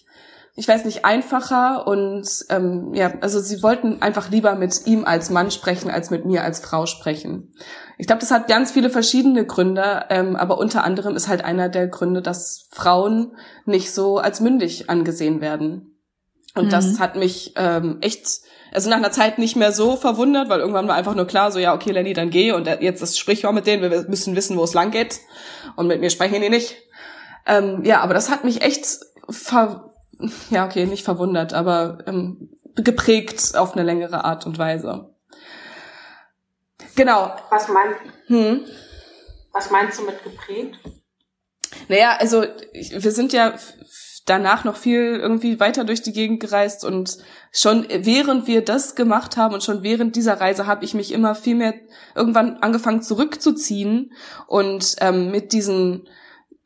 ich weiß nicht, einfacher und ähm, ja, also sie wollten einfach lieber mit ihm als Mann sprechen, als mit mir als Frau sprechen. Ich glaube, das hat ganz viele verschiedene Gründe, ähm, aber unter anderem ist halt einer der Gründe, dass Frauen nicht so als mündig angesehen werden. Und mhm. das hat mich ähm, echt, also nach einer Zeit nicht mehr so verwundert, weil irgendwann war einfach nur klar, so ja, okay, Lenny, dann geh und jetzt das Sprichwort mit denen, wir müssen wissen, wo es lang geht und mit mir sprechen die nicht. Ähm, ja, aber das hat mich echt ver ja, okay, nicht verwundert, aber ähm, geprägt auf eine längere Art und Weise. Genau. Was meinst, hm? was meinst du mit geprägt? Naja, also wir sind ja danach noch viel irgendwie weiter durch die Gegend gereist und schon während wir das gemacht haben und schon während dieser Reise habe ich mich immer viel mehr irgendwann angefangen zurückzuziehen und ähm, mit diesen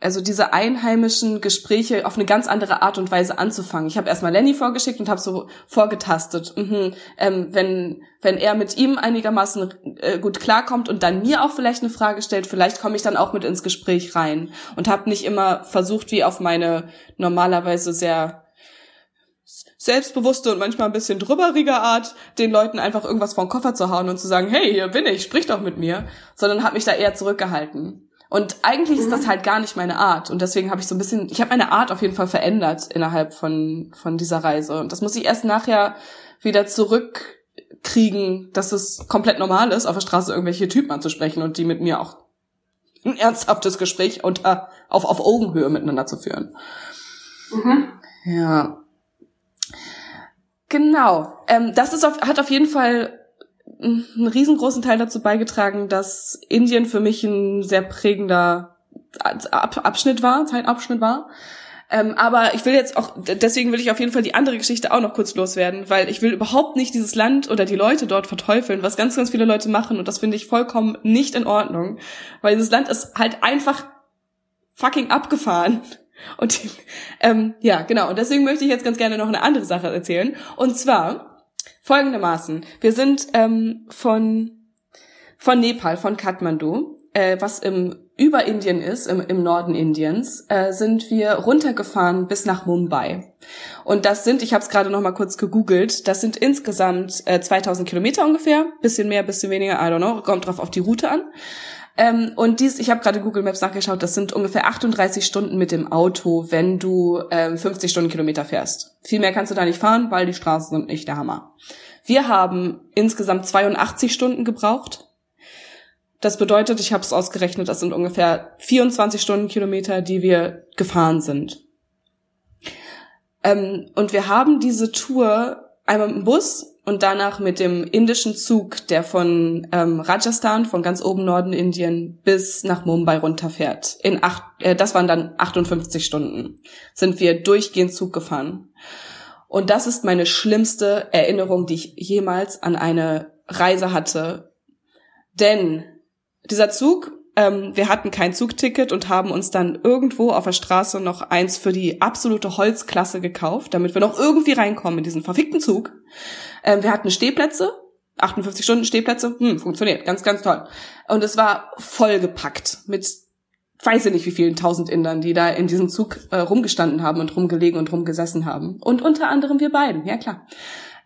also diese einheimischen Gespräche auf eine ganz andere Art und Weise anzufangen. Ich habe erstmal Lenny vorgeschickt und habe so vorgetastet, mhm, ähm, wenn wenn er mit ihm einigermaßen äh, gut klarkommt und dann mir auch vielleicht eine Frage stellt, vielleicht komme ich dann auch mit ins Gespräch rein und habe nicht immer versucht, wie auf meine normalerweise sehr selbstbewusste und manchmal ein bisschen drüberige Art, den Leuten einfach irgendwas den Koffer zu hauen und zu sagen, hey, hier bin ich, sprich doch mit mir, sondern habe mich da eher zurückgehalten. Und eigentlich ist das mhm. halt gar nicht meine Art. Und deswegen habe ich so ein bisschen, ich habe meine Art auf jeden Fall verändert innerhalb von, von dieser Reise. Und das muss ich erst nachher wieder zurückkriegen, dass es komplett normal ist, auf der Straße irgendwelche Typen anzusprechen und die mit mir auch ein ernsthaftes Gespräch unter, auf, auf Augenhöhe miteinander zu führen. Mhm. Ja. Genau. Ähm, das ist auf, hat auf jeden Fall einen riesengroßen Teil dazu beigetragen, dass Indien für mich ein sehr prägender Abschnitt war, Zeitabschnitt war. Ähm, aber ich will jetzt auch, deswegen will ich auf jeden Fall die andere Geschichte auch noch kurz loswerden, weil ich will überhaupt nicht dieses Land oder die Leute dort verteufeln, was ganz, ganz viele Leute machen und das finde ich vollkommen nicht in Ordnung, weil dieses Land ist halt einfach fucking abgefahren. Und [LAUGHS] ähm, ja, genau. Und deswegen möchte ich jetzt ganz gerne noch eine andere Sache erzählen. Und zwar folgendermaßen. Wir sind ähm, von, von Nepal, von Kathmandu, äh, was im über Indien ist, im, im Norden Indiens, äh, sind wir runtergefahren bis nach Mumbai. Und das sind, ich habe es gerade noch mal kurz gegoogelt, das sind insgesamt äh, 2000 Kilometer ungefähr, bisschen mehr, bisschen weniger, I don't know, kommt drauf auf die Route an. Ähm, und dies, ich habe gerade Google Maps nachgeschaut, das sind ungefähr 38 Stunden mit dem Auto, wenn du ähm, 50 Stundenkilometer fährst. Viel mehr kannst du da nicht fahren, weil die Straßen sind nicht der Hammer. Wir haben insgesamt 82 Stunden gebraucht. Das bedeutet, ich habe es ausgerechnet, das sind ungefähr 24 Stundenkilometer, die wir gefahren sind. Ähm, und wir haben diese Tour einmal im Bus und danach mit dem indischen Zug, der von ähm, Rajasthan, von ganz oben Norden Indien, bis nach Mumbai runterfährt. In acht, äh, das waren dann 58 Stunden, sind wir durchgehend Zug gefahren. Und das ist meine schlimmste Erinnerung, die ich jemals an eine Reise hatte. Denn dieser Zug ähm, wir hatten kein Zugticket und haben uns dann irgendwo auf der Straße noch eins für die absolute Holzklasse gekauft, damit wir noch irgendwie reinkommen in diesen verfickten Zug. Ähm, wir hatten Stehplätze, 58 Stunden Stehplätze, hm, funktioniert, ganz, ganz toll. Und es war vollgepackt mit weiß ich nicht wie vielen tausend Indern, die da in diesem Zug äh, rumgestanden haben und rumgelegen und rumgesessen haben. Und unter anderem wir beiden, ja klar.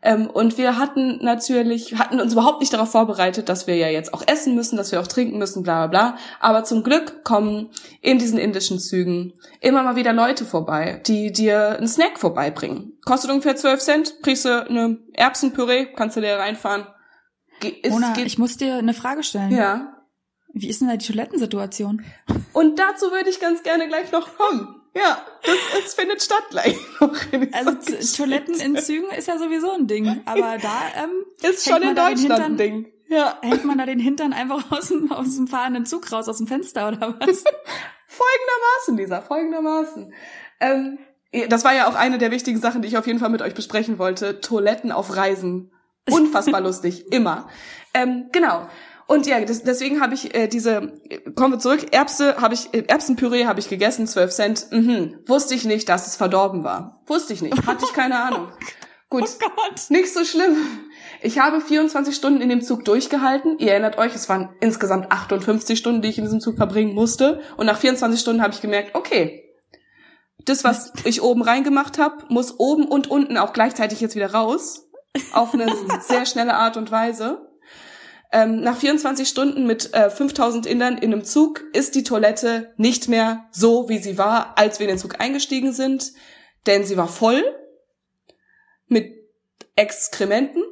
Ähm, und wir hatten natürlich, hatten uns überhaupt nicht darauf vorbereitet, dass wir ja jetzt auch essen müssen, dass wir auch trinken müssen, bla bla bla. Aber zum Glück kommen in diesen indischen Zügen immer mal wieder Leute vorbei, die dir einen Snack vorbeibringen. Kostet ungefähr 12 Cent, kriegst du eine Erbsenpüree, kannst du dir reinfahren. Ge Mona, ich muss dir eine Frage stellen. Ja. Wie ist denn da die Toilettensituation? Und dazu würde ich ganz gerne gleich noch kommen. Ja, das, es findet statt gleich noch. Also Toiletten in Zügen ist ja sowieso ein Ding, aber da ähm, ist schon in Deutschland Hintern, ein Ding. Ja. Hängt man da den Hintern einfach aus dem, aus dem fahrenden Zug raus, aus dem Fenster oder was? [LAUGHS] folgendermaßen, Lisa, folgendermaßen. Ähm, das war ja auch eine der wichtigen Sachen, die ich auf jeden Fall mit euch besprechen wollte. Toiletten auf Reisen. [LAUGHS] Unfassbar lustig, immer. Ähm, genau. Und ja, das, deswegen habe ich äh, diese, kommen wir zurück, Erbse habe ich, äh, Erbsenpüree habe ich gegessen, 12 Cent. Mhm. Wusste ich nicht, dass es verdorben war. Wusste ich nicht, hatte ich keine [LAUGHS] Ahnung. Gut, oh nicht so schlimm. Ich habe 24 Stunden in dem Zug durchgehalten. Ihr erinnert euch, es waren insgesamt 58 Stunden, die ich in diesem Zug verbringen musste. Und nach 24 Stunden habe ich gemerkt, okay, das, was ich oben reingemacht habe, muss oben und unten auch gleichzeitig jetzt wieder raus. Auf eine [LAUGHS] sehr schnelle Art und Weise. Ähm, nach 24 Stunden mit äh, 5000 Indern in einem Zug ist die Toilette nicht mehr so, wie sie war, als wir in den Zug eingestiegen sind, denn sie war voll mit Exkrementen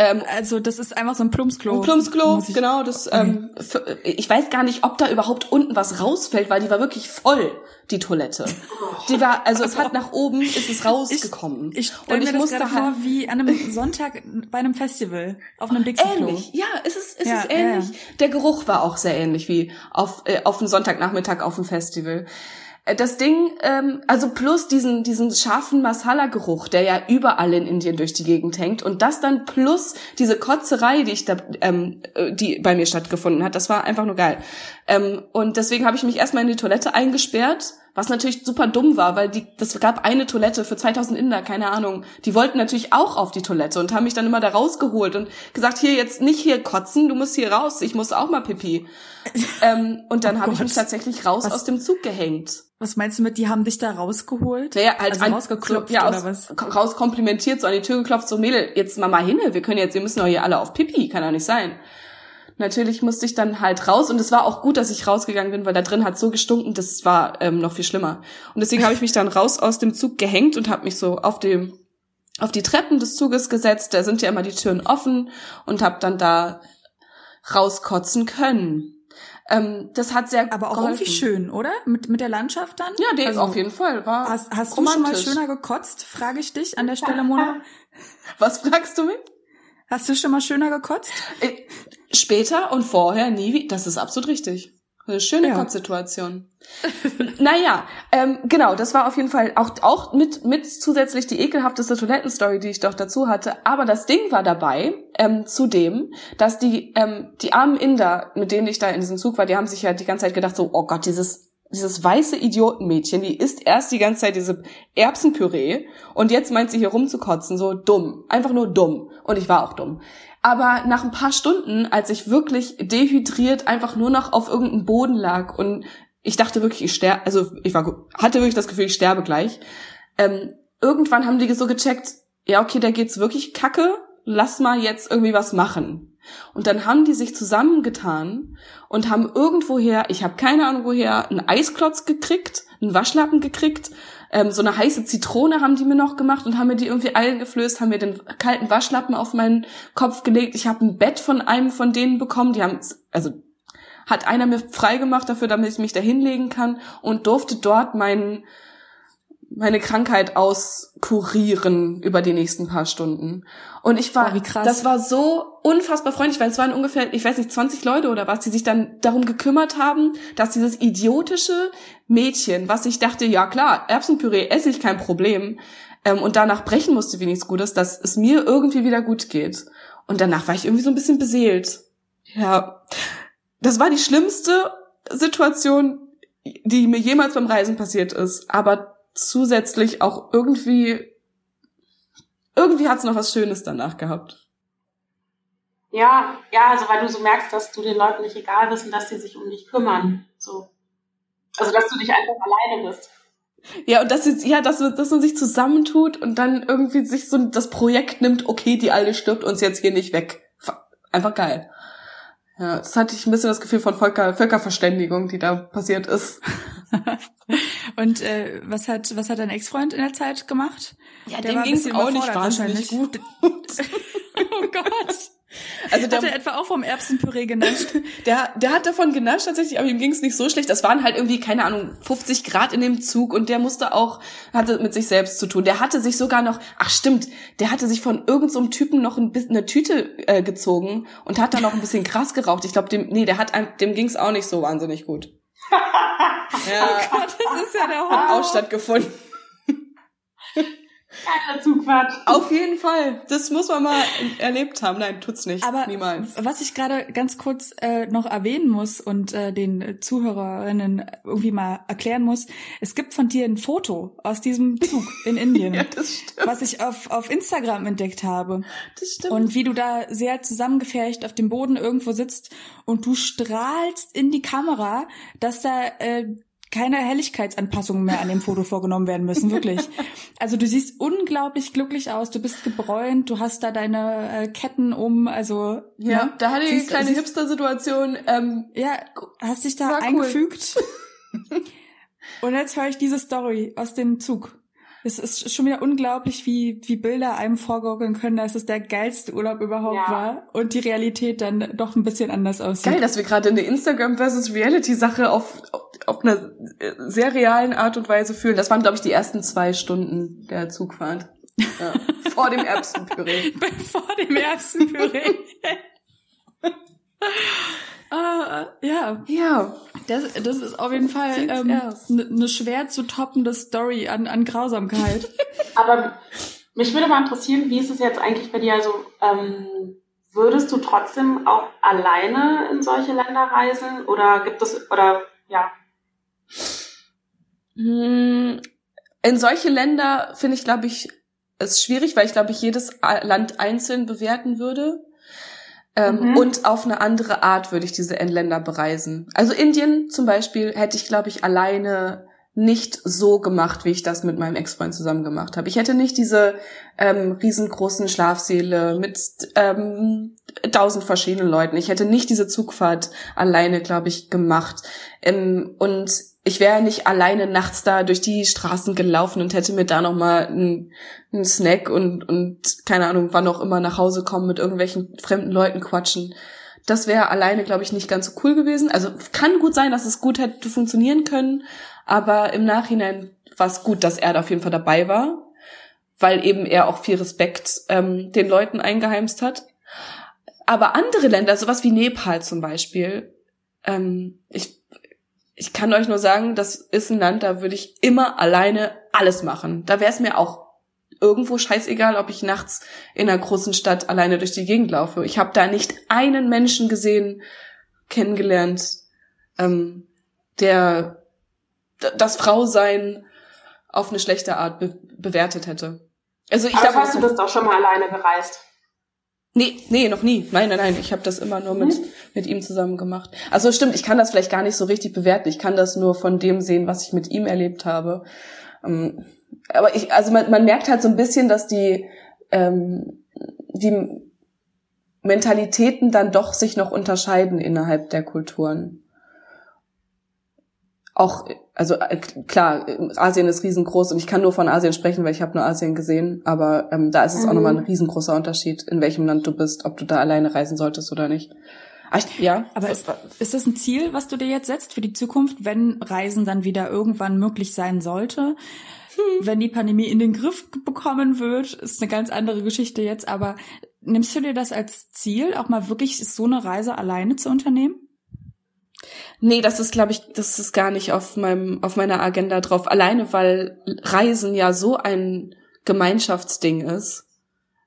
ähm, also das ist einfach so ein Plumpsklo. Ein Plumpsklo, genau. Das, okay. ähm, für, ich weiß gar nicht, ob da überhaupt unten was rausfällt, weil die war wirklich voll, die Toilette. Die war, also es hat nach oben, ist es rausgekommen. Ich, ich stelle mir das gerade vor wie an einem Sonntag bei einem Festival auf einem Dixie-Klo. Ähnlich, ja, es ist, es ja, ist ähnlich. Ja. Der Geruch war auch sehr ähnlich wie auf, äh, auf einem Sonntagnachmittag auf dem Festival. Äh, das Ding, ähm, also plus diesen, diesen scharfen Masala-Geruch, der ja überall in Indien durch die Gegend hängt und das dann plus diese Kotzerei, die ich da, ähm, äh, die bei mir stattgefunden hat, das war einfach nur geil. Ähm, und deswegen habe ich mich erstmal in die Toilette eingesperrt was natürlich super dumm war, weil die, das gab eine Toilette für 2000 Inder, keine Ahnung. Die wollten natürlich auch auf die Toilette und haben mich dann immer da rausgeholt und gesagt, hier jetzt nicht hier kotzen, du musst hier raus, ich muss auch mal pipi. [LAUGHS] ähm, und dann oh habe ich mich tatsächlich raus was, aus dem Zug gehängt. Was meinst du mit, die haben dich da rausgeholt? Naja, halt also an, rausgeklopft so, ja, oder was? Rauskomplimentiert, so an die Tür geklopft, so Mädel, jetzt mal mal hin, wir können jetzt, wir müssen doch hier alle auf Pipi, kann doch nicht sein natürlich musste ich dann halt raus und es war auch gut, dass ich rausgegangen bin, weil da drin hat so gestunken, das war ähm, noch viel schlimmer. Und deswegen habe ich mich dann raus aus dem Zug gehängt und habe mich so auf dem auf die Treppen des Zuges gesetzt. Da sind ja immer die Türen offen und habe dann da rauskotzen können. Ähm, das hat sehr aber auch geholfen. irgendwie schön, oder? Mit mit der Landschaft dann? Ja, der also, auf jeden Fall war. Hast, hast du schon mal schöner gekotzt? Frage ich dich an der Stelle, Mona. [LAUGHS] Was fragst du mich? Hast du schon mal schöner gekotzt? Später und vorher nie. Das ist absolut richtig. Eine schöne ja. Kotzsituation. [LAUGHS] naja, ähm, genau, das war auf jeden Fall auch, auch mit, mit zusätzlich die ekelhafteste Toilettenstory, die ich doch dazu hatte. Aber das Ding war dabei, ähm, zudem, dass die, ähm, die armen Inder, mit denen ich da in diesem Zug war, die haben sich ja die ganze Zeit gedacht, so, oh Gott, dieses dieses weiße Idiotenmädchen, die isst erst die ganze Zeit diese Erbsenpüree und jetzt meint sie hier rumzukotzen, so dumm. Einfach nur dumm. Und ich war auch dumm. Aber nach ein paar Stunden, als ich wirklich dehydriert einfach nur noch auf irgendeinem Boden lag und ich dachte wirklich, ich sterbe, also ich war, hatte wirklich das Gefühl, ich sterbe gleich. Ähm, irgendwann haben die so gecheckt, ja, okay, da geht's wirklich kacke, lass mal jetzt irgendwie was machen. Und dann haben die sich zusammengetan und haben irgendwoher, ich habe keine Ahnung woher, einen Eisklotz gekriegt, einen Waschlappen gekriegt, ähm, so eine heiße Zitrone haben die mir noch gemacht und haben mir die irgendwie eingeflößt, haben mir den kalten Waschlappen auf meinen Kopf gelegt. Ich habe ein Bett von einem von denen bekommen, die haben, also hat einer mir freigemacht dafür, damit ich mich da hinlegen kann und durfte dort meinen meine Krankheit auskurieren über die nächsten paar Stunden. Und ich war, oh, das war so unfassbar freundlich, weil es waren ungefähr, ich weiß nicht, 20 Leute oder was, die sich dann darum gekümmert haben, dass dieses idiotische Mädchen, was ich dachte, ja klar, Erbsenpüree esse ich kein Problem, ähm, und danach brechen musste wie nichts Gutes, dass es mir irgendwie wieder gut geht. Und danach war ich irgendwie so ein bisschen beseelt. Ja, das war die schlimmste Situation, die mir jemals beim Reisen passiert ist. Aber zusätzlich auch irgendwie, irgendwie hat's noch was Schönes danach gehabt. Ja, ja, also weil du so merkst, dass du den Leuten nicht egal bist und dass sie sich um dich kümmern. So. Also dass du dich einfach alleine bist. Ja, und dass, jetzt, ja, dass, dass man sich zusammentut und dann irgendwie sich so das Projekt nimmt, okay, die Alte stirbt uns jetzt hier nicht weg. Einfach geil. Ja, das hatte ich ein bisschen das Gefühl von Völker, Völkerverständigung, die da passiert ist. [LAUGHS] Und äh, was hat was hat dein Ex-Freund in der Zeit gemacht? Ja, der dem ging es auch nicht wahnsinnig gut. [LAUGHS] oh Gott. Also der, hat er etwa auch vom Erbsenpüree genascht? [LAUGHS] Der, der hat davon genascht tatsächlich, aber ihm ging es nicht so schlecht. Das waren halt irgendwie, keine Ahnung, 50 Grad in dem Zug und der musste auch, hatte mit sich selbst zu tun. Der hatte sich sogar noch, ach stimmt, der hatte sich von irgendeinem so Typen noch ein bisschen eine Tüte äh, gezogen und hat dann noch ein bisschen krass geraucht. Ich glaube, dem, nee, der hat, dem ging es auch nicht so wahnsinnig gut. [LAUGHS] ja, oh Gott, das ist ja der Horror. Hat auch stattgefunden. [LAUGHS] Keine Zugfahrt. Auf jeden Fall. Das muss man mal erlebt haben. Nein, tut's nicht. Aber Niemals. was ich gerade ganz kurz äh, noch erwähnen muss und äh, den Zuhörerinnen irgendwie mal erklären muss, es gibt von dir ein Foto aus diesem Zug in [LAUGHS] Indien, ja, das stimmt. was ich auf, auf Instagram entdeckt habe. Das stimmt. Und wie du da sehr zusammengefercht auf dem Boden irgendwo sitzt und du strahlst in die Kamera, dass da äh, keine Helligkeitsanpassungen mehr an dem Foto vorgenommen werden müssen, wirklich. Also du siehst unglaublich glücklich aus, du bist gebräunt, du hast da deine äh, Ketten um, also ja, ne? da hatte ich eine kleine Hipster-Situation. Ähm, ja, hast dich da eingefügt. Cool. [LAUGHS] Und jetzt höre ich diese Story aus dem Zug. Es ist schon wieder unglaublich, wie, wie Bilder einem vorgaukeln können, dass es der geilste Urlaub überhaupt ja. war und die Realität dann doch ein bisschen anders aussieht. Geil, dass wir gerade eine Instagram versus Reality Sache auf, auf, auf einer sehr realen Art und Weise fühlen. Das waren, glaube ich, die ersten zwei Stunden der Zugfahrt. Ja. [LAUGHS] Vor dem Erbsenpüree. Vor dem Erbsenpüree. [LAUGHS] ah, ja. Ja. Das, das ist auf jeden Fall eine ähm, ne, ne schwer zu toppende Story an, an Grausamkeit. [LAUGHS] Aber mich würde mal interessieren, wie ist es jetzt eigentlich bei dir? Also ähm, würdest du trotzdem auch alleine in solche Länder reisen oder gibt es oder ja? Hm, in solche Länder finde ich, glaube ich, ist schwierig, weil ich glaube ich jedes Land einzeln bewerten würde. Ähm, mhm. Und auf eine andere Art würde ich diese Länder bereisen. Also Indien zum Beispiel hätte ich, glaube ich, alleine nicht so gemacht, wie ich das mit meinem Ex-Freund zusammen gemacht habe. Ich hätte nicht diese ähm, riesengroßen Schlafsäle mit ähm, tausend verschiedenen Leuten. Ich hätte nicht diese Zugfahrt alleine, glaube ich, gemacht. Ähm, und ich wäre nicht alleine nachts da durch die Straßen gelaufen und hätte mir da noch mal einen, einen Snack und und keine Ahnung, wann auch immer nach Hause kommen mit irgendwelchen fremden Leuten quatschen. Das wäre alleine, glaube ich, nicht ganz so cool gewesen. Also kann gut sein, dass es gut hätte funktionieren können, aber im Nachhinein war es gut, dass er da auf jeden Fall dabei war, weil eben er auch viel Respekt ähm, den Leuten eingeheimst hat. Aber andere Länder, sowas wie Nepal zum Beispiel, ähm, ich ich kann euch nur sagen, das ist ein Land, da würde ich immer alleine alles machen. Da wäre es mir auch irgendwo scheißegal, ob ich nachts in einer großen Stadt alleine durch die Gegend laufe. Ich habe da nicht einen Menschen gesehen, kennengelernt, ähm, der das Frausein auf eine schlechte Art be bewertet hätte. Also ich Aber hast du das doch schon mal alleine gereist? Nee, nee, noch nie. Nein, nein, nein. Ich habe das immer nur mit, mhm. mit ihm zusammen gemacht. Also stimmt, ich kann das vielleicht gar nicht so richtig bewerten. Ich kann das nur von dem sehen, was ich mit ihm erlebt habe. Ähm, aber ich, also man, man merkt halt so ein bisschen, dass die, ähm, die Mentalitäten dann doch sich noch unterscheiden innerhalb der Kulturen. Auch also äh, klar, Asien ist riesengroß und ich kann nur von Asien sprechen, weil ich habe nur Asien gesehen, aber ähm, da ist es mhm. auch nochmal ein riesengroßer Unterschied, in welchem Land du bist, ob du da alleine reisen solltest oder nicht. Aber ich, ja. Aber ist, ist das ein Ziel, was du dir jetzt setzt für die Zukunft, wenn Reisen dann wieder irgendwann möglich sein sollte? Hm. Wenn die Pandemie in den Griff bekommen wird, ist eine ganz andere Geschichte jetzt, aber nimmst du dir das als Ziel, auch mal wirklich so eine Reise alleine zu unternehmen? Nee, das ist, glaube ich, das ist gar nicht auf meinem, auf meiner Agenda drauf. Alleine, weil Reisen ja so ein Gemeinschaftsding ist.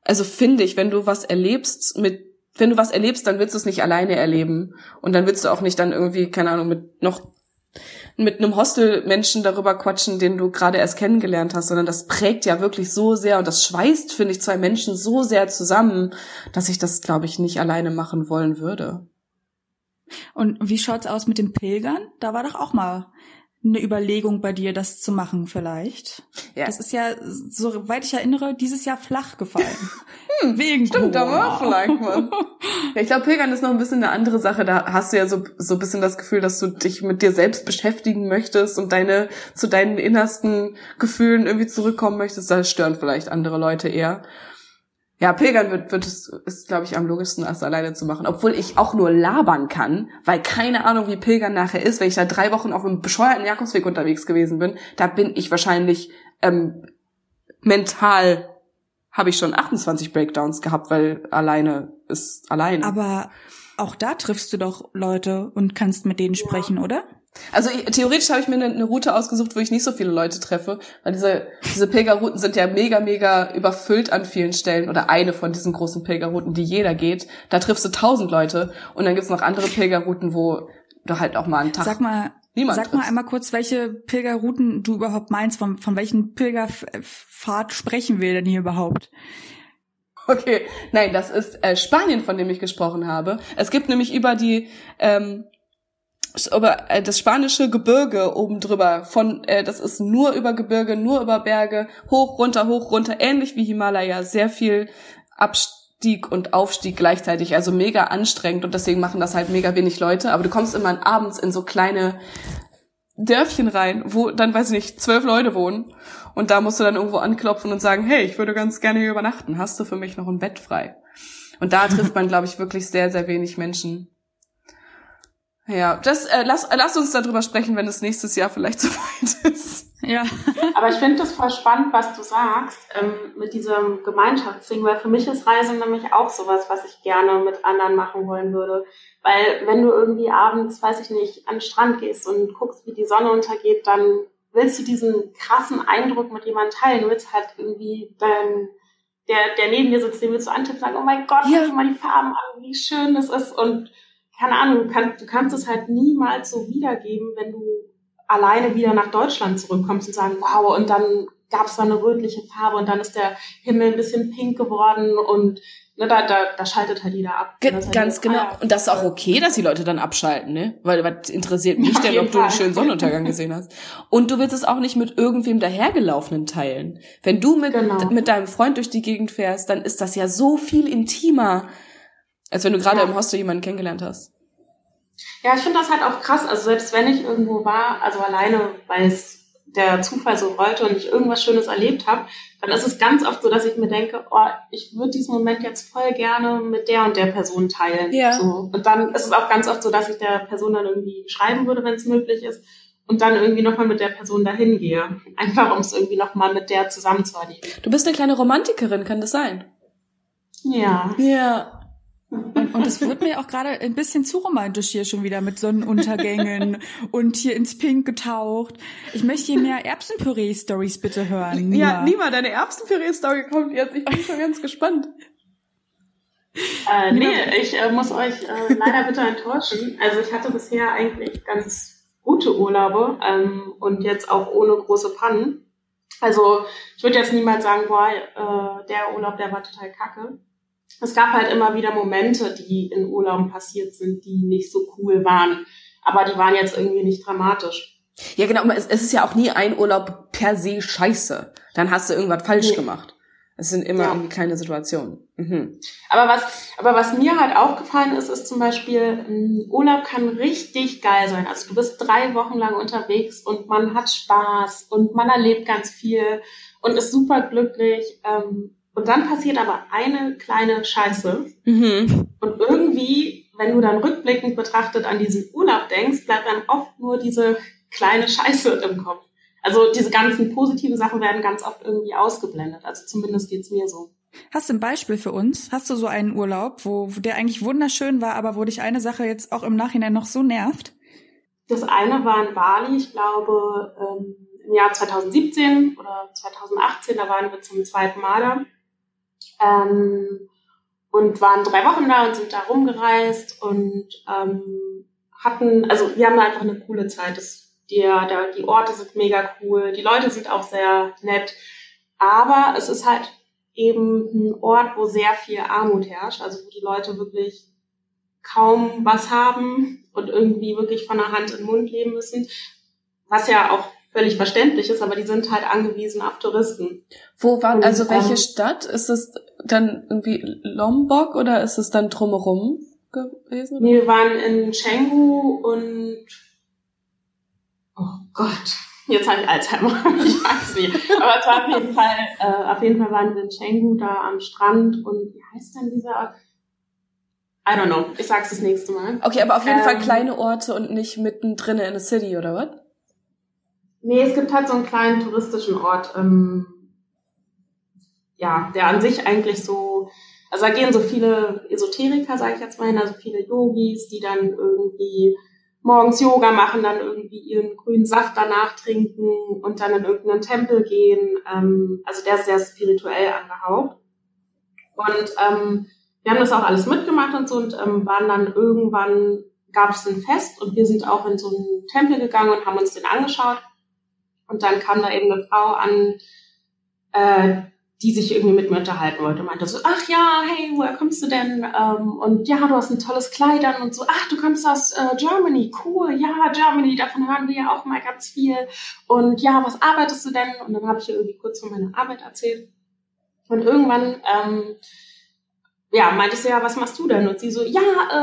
Also finde ich, wenn du was erlebst mit, wenn du was erlebst, dann willst du es nicht alleine erleben. Und dann willst du auch nicht dann irgendwie, keine Ahnung, mit noch mit einem Hostel-Menschen darüber quatschen, den du gerade erst kennengelernt hast, sondern das prägt ja wirklich so sehr und das schweißt, finde ich, zwei Menschen so sehr zusammen, dass ich das, glaube ich, nicht alleine machen wollen würde. Und wie schaut's aus mit den Pilgern? Da war doch auch mal eine Überlegung bei dir, das zu machen vielleicht. Ja. Das ist ja, soweit ich erinnere, dieses Jahr flach gefallen. [LAUGHS] Hm, Wegen Stimmt, Corona. da war vielleicht was. [LAUGHS] ja, ich glaube, Pilgern ist noch ein bisschen eine andere Sache. Da hast du ja so, so ein bisschen das Gefühl, dass du dich mit dir selbst beschäftigen möchtest und deine, zu deinen innersten Gefühlen irgendwie zurückkommen möchtest. Da stören vielleicht andere Leute eher. Ja, Pilgern wird, wird es, ist, glaube ich, am logischsten, als alleine zu machen. Obwohl ich auch nur labern kann, weil keine Ahnung, wie Pilgern nachher ist, wenn ich da drei Wochen auf einem bescheuerten Jakobsweg unterwegs gewesen bin. Da bin ich wahrscheinlich ähm, mental habe ich schon 28 Breakdowns gehabt, weil alleine ist alleine. Aber auch da triffst du doch Leute und kannst mit denen sprechen, oder? Also theoretisch habe ich mir eine, eine, Route ausgesucht, wo ich nicht so viele Leute treffe, weil diese, diese Pilgerrouten sind ja mega, mega überfüllt an vielen Stellen oder eine von diesen großen Pilgerrouten, die jeder geht. Da triffst du tausend Leute und dann gibt's noch andere Pilgerrouten, wo du halt auch mal einen Tag. Sag mal, Niemand Sag mal einmal kurz, welche Pilgerrouten du überhaupt meinst, von, von welchen Pilgerfahrt sprechen wir denn hier überhaupt? Okay, nein, das ist äh, Spanien, von dem ich gesprochen habe. Es gibt nämlich über die ähm, über äh, das spanische Gebirge oben drüber von äh, das ist nur über Gebirge, nur über Berge, hoch runter, hoch runter, ähnlich wie Himalaya, sehr viel Abstieg und Aufstieg gleichzeitig, also mega anstrengend und deswegen machen das halt mega wenig Leute, aber du kommst immer abends in so kleine Dörfchen rein, wo dann weiß ich nicht, zwölf Leute wohnen und da musst du dann irgendwo anklopfen und sagen, hey, ich würde ganz gerne hier übernachten, hast du für mich noch ein Bett frei? Und da trifft man, glaube ich, wirklich sehr, sehr wenig Menschen. Ja, das äh, lass, äh, lass uns darüber sprechen, wenn es nächstes Jahr vielleicht [LAUGHS] soweit ist. Ja. Aber ich finde das voll spannend, was du sagst ähm, mit diesem Gemeinschaftsding, weil für mich ist Reisen nämlich auch sowas, was ich gerne mit anderen machen wollen würde. Weil wenn du irgendwie abends, weiß ich nicht, an den Strand gehst und guckst, wie die Sonne untergeht, dann willst du diesen krassen Eindruck mit jemandem teilen. Du willst halt irgendwie dein, der, der neben dir sitzt, den willst du antippen und sagen, oh mein Gott, ja. schau mal die Farben an, wie schön das ist. Und keine Ahnung, du, kann, du kannst es halt niemals so wiedergeben, wenn du alleine wieder nach Deutschland zurückkommst und sagen, wow, und dann gab es da eine rötliche Farbe und dann ist der Himmel ein bisschen pink geworden und ne, da, da, da schaltet halt jeder ab. Ge halt ganz genau. Ah, und das ist auch okay, dass die Leute dann abschalten, ne? Weil was interessiert mich denn, ob du einen schönen Sonnenuntergang gesehen hast. Und du willst es auch nicht mit irgendwem dahergelaufenen teilen. Wenn du mit, genau. mit deinem Freund durch die Gegend fährst, dann ist das ja so viel intimer, als wenn du gerade ja. im Hostel jemanden kennengelernt hast. Ja, ich finde das halt auch krass. Also selbst wenn ich irgendwo war, also alleine, weil es der Zufall so rollte und ich irgendwas Schönes erlebt habe, dann ist es ganz oft so, dass ich mir denke, oh, ich würde diesen Moment jetzt voll gerne mit der und der Person teilen. Ja. So. Und dann ist es auch ganz oft so, dass ich der Person dann irgendwie schreiben würde, wenn es möglich ist, und dann irgendwie nochmal mit der Person dahin gehe. Einfach um es irgendwie nochmal mit der zusammen zu erleben. Du bist eine kleine Romantikerin, kann das sein? Ja. Ja. Und, und es wird mir auch gerade ein bisschen zu romantisch hier schon wieder mit Sonnenuntergängen [LAUGHS] und hier ins Pink getaucht. Ich möchte hier mehr Erbsenpüree-Stories bitte hören. Nima. Ja, Nima, deine Erbsenpüree-Story kommt jetzt. Ich bin schon ganz gespannt. Äh, nee, ich äh, muss euch äh, leider bitte enttäuschen. Also ich hatte bisher eigentlich ganz gute Urlaube ähm, und jetzt auch ohne große Pannen. Also ich würde jetzt niemals sagen, boah, äh, der Urlaub, der war total kacke es gab halt immer wieder Momente, die in Urlauben passiert sind, die nicht so cool waren. Aber die waren jetzt irgendwie nicht dramatisch. Ja, genau. Es, ist ja auch nie ein Urlaub per se scheiße. Dann hast du irgendwas falsch nee. gemacht. Es sind immer ja. irgendwie kleine Situationen. Mhm. Aber was, aber was mir halt aufgefallen ist, ist zum Beispiel, Urlaub kann richtig geil sein. Also du bist drei Wochen lang unterwegs und man hat Spaß und man erlebt ganz viel und ist super glücklich. Ähm, und dann passiert aber eine kleine Scheiße. Mhm. Und irgendwie, wenn du dann rückblickend betrachtet an diesen Urlaub denkst, bleibt dann oft nur diese kleine Scheiße im Kopf. Also diese ganzen positiven Sachen werden ganz oft irgendwie ausgeblendet. Also zumindest geht's mir so. Hast du ein Beispiel für uns? Hast du so einen Urlaub, wo der eigentlich wunderschön war, aber wo dich eine Sache jetzt auch im Nachhinein noch so nervt? Das eine war in Bali, ich glaube ähm, im Jahr 2017 oder 2018, da waren wir zum zweiten Mal da. Ähm, und waren drei Wochen da und sind da rumgereist und ähm, hatten, also wir haben da einfach eine coole Zeit. Das, die, der, die Orte sind mega cool, die Leute sind auch sehr nett, aber es ist halt eben ein Ort, wo sehr viel Armut herrscht, also wo die Leute wirklich kaum was haben und irgendwie wirklich von der Hand in den Mund leben müssen, was ja auch völlig verständlich ist, aber die sind halt angewiesen auf Touristen. Wo war, also welche ähm, Stadt? Ist es dann irgendwie Lombok oder ist es dann drumherum gewesen? Nee, wir waren in Chengdu und oh Gott, jetzt habe ich Alzheimer, [LAUGHS] ich weiß nicht. Aber es war auf jeden Fall, äh, auf jeden Fall waren wir in Chengdu da am Strand und wie heißt denn dieser Ort? I don't know. Ich sag's das nächste Mal. Okay, aber auf jeden ähm, Fall kleine Orte und nicht mittendrin in a city, oder was? Nee, es gibt halt so einen kleinen touristischen Ort, ähm, ja, der an sich eigentlich so, also da gehen so viele Esoteriker, sage ich jetzt mal hin, also viele Yogis, die dann irgendwie morgens Yoga machen, dann irgendwie ihren grünen Saft danach trinken und dann in irgendeinen Tempel gehen. Ähm, also der ist sehr spirituell angehaucht. Und ähm, wir haben das auch alles mitgemacht und so und ähm, waren dann irgendwann, gab es ein Fest und wir sind auch in so einen Tempel gegangen und haben uns den angeschaut. Und dann kam da eben eine Frau an, äh, die sich irgendwie mit mir unterhalten wollte. Meinte so, ach ja, hey, woher kommst du denn? Ähm, und ja, du hast ein tolles Kleid an und so, ach, du kommst aus äh, Germany, cool, ja, Germany, davon hören wir ja auch mal ganz viel. Und ja, was arbeitest du denn? Und dann habe ich ihr irgendwie kurz von meiner Arbeit erzählt. Und irgendwann ähm, ja, meinte so, ja, was machst du denn? Und sie so, ja,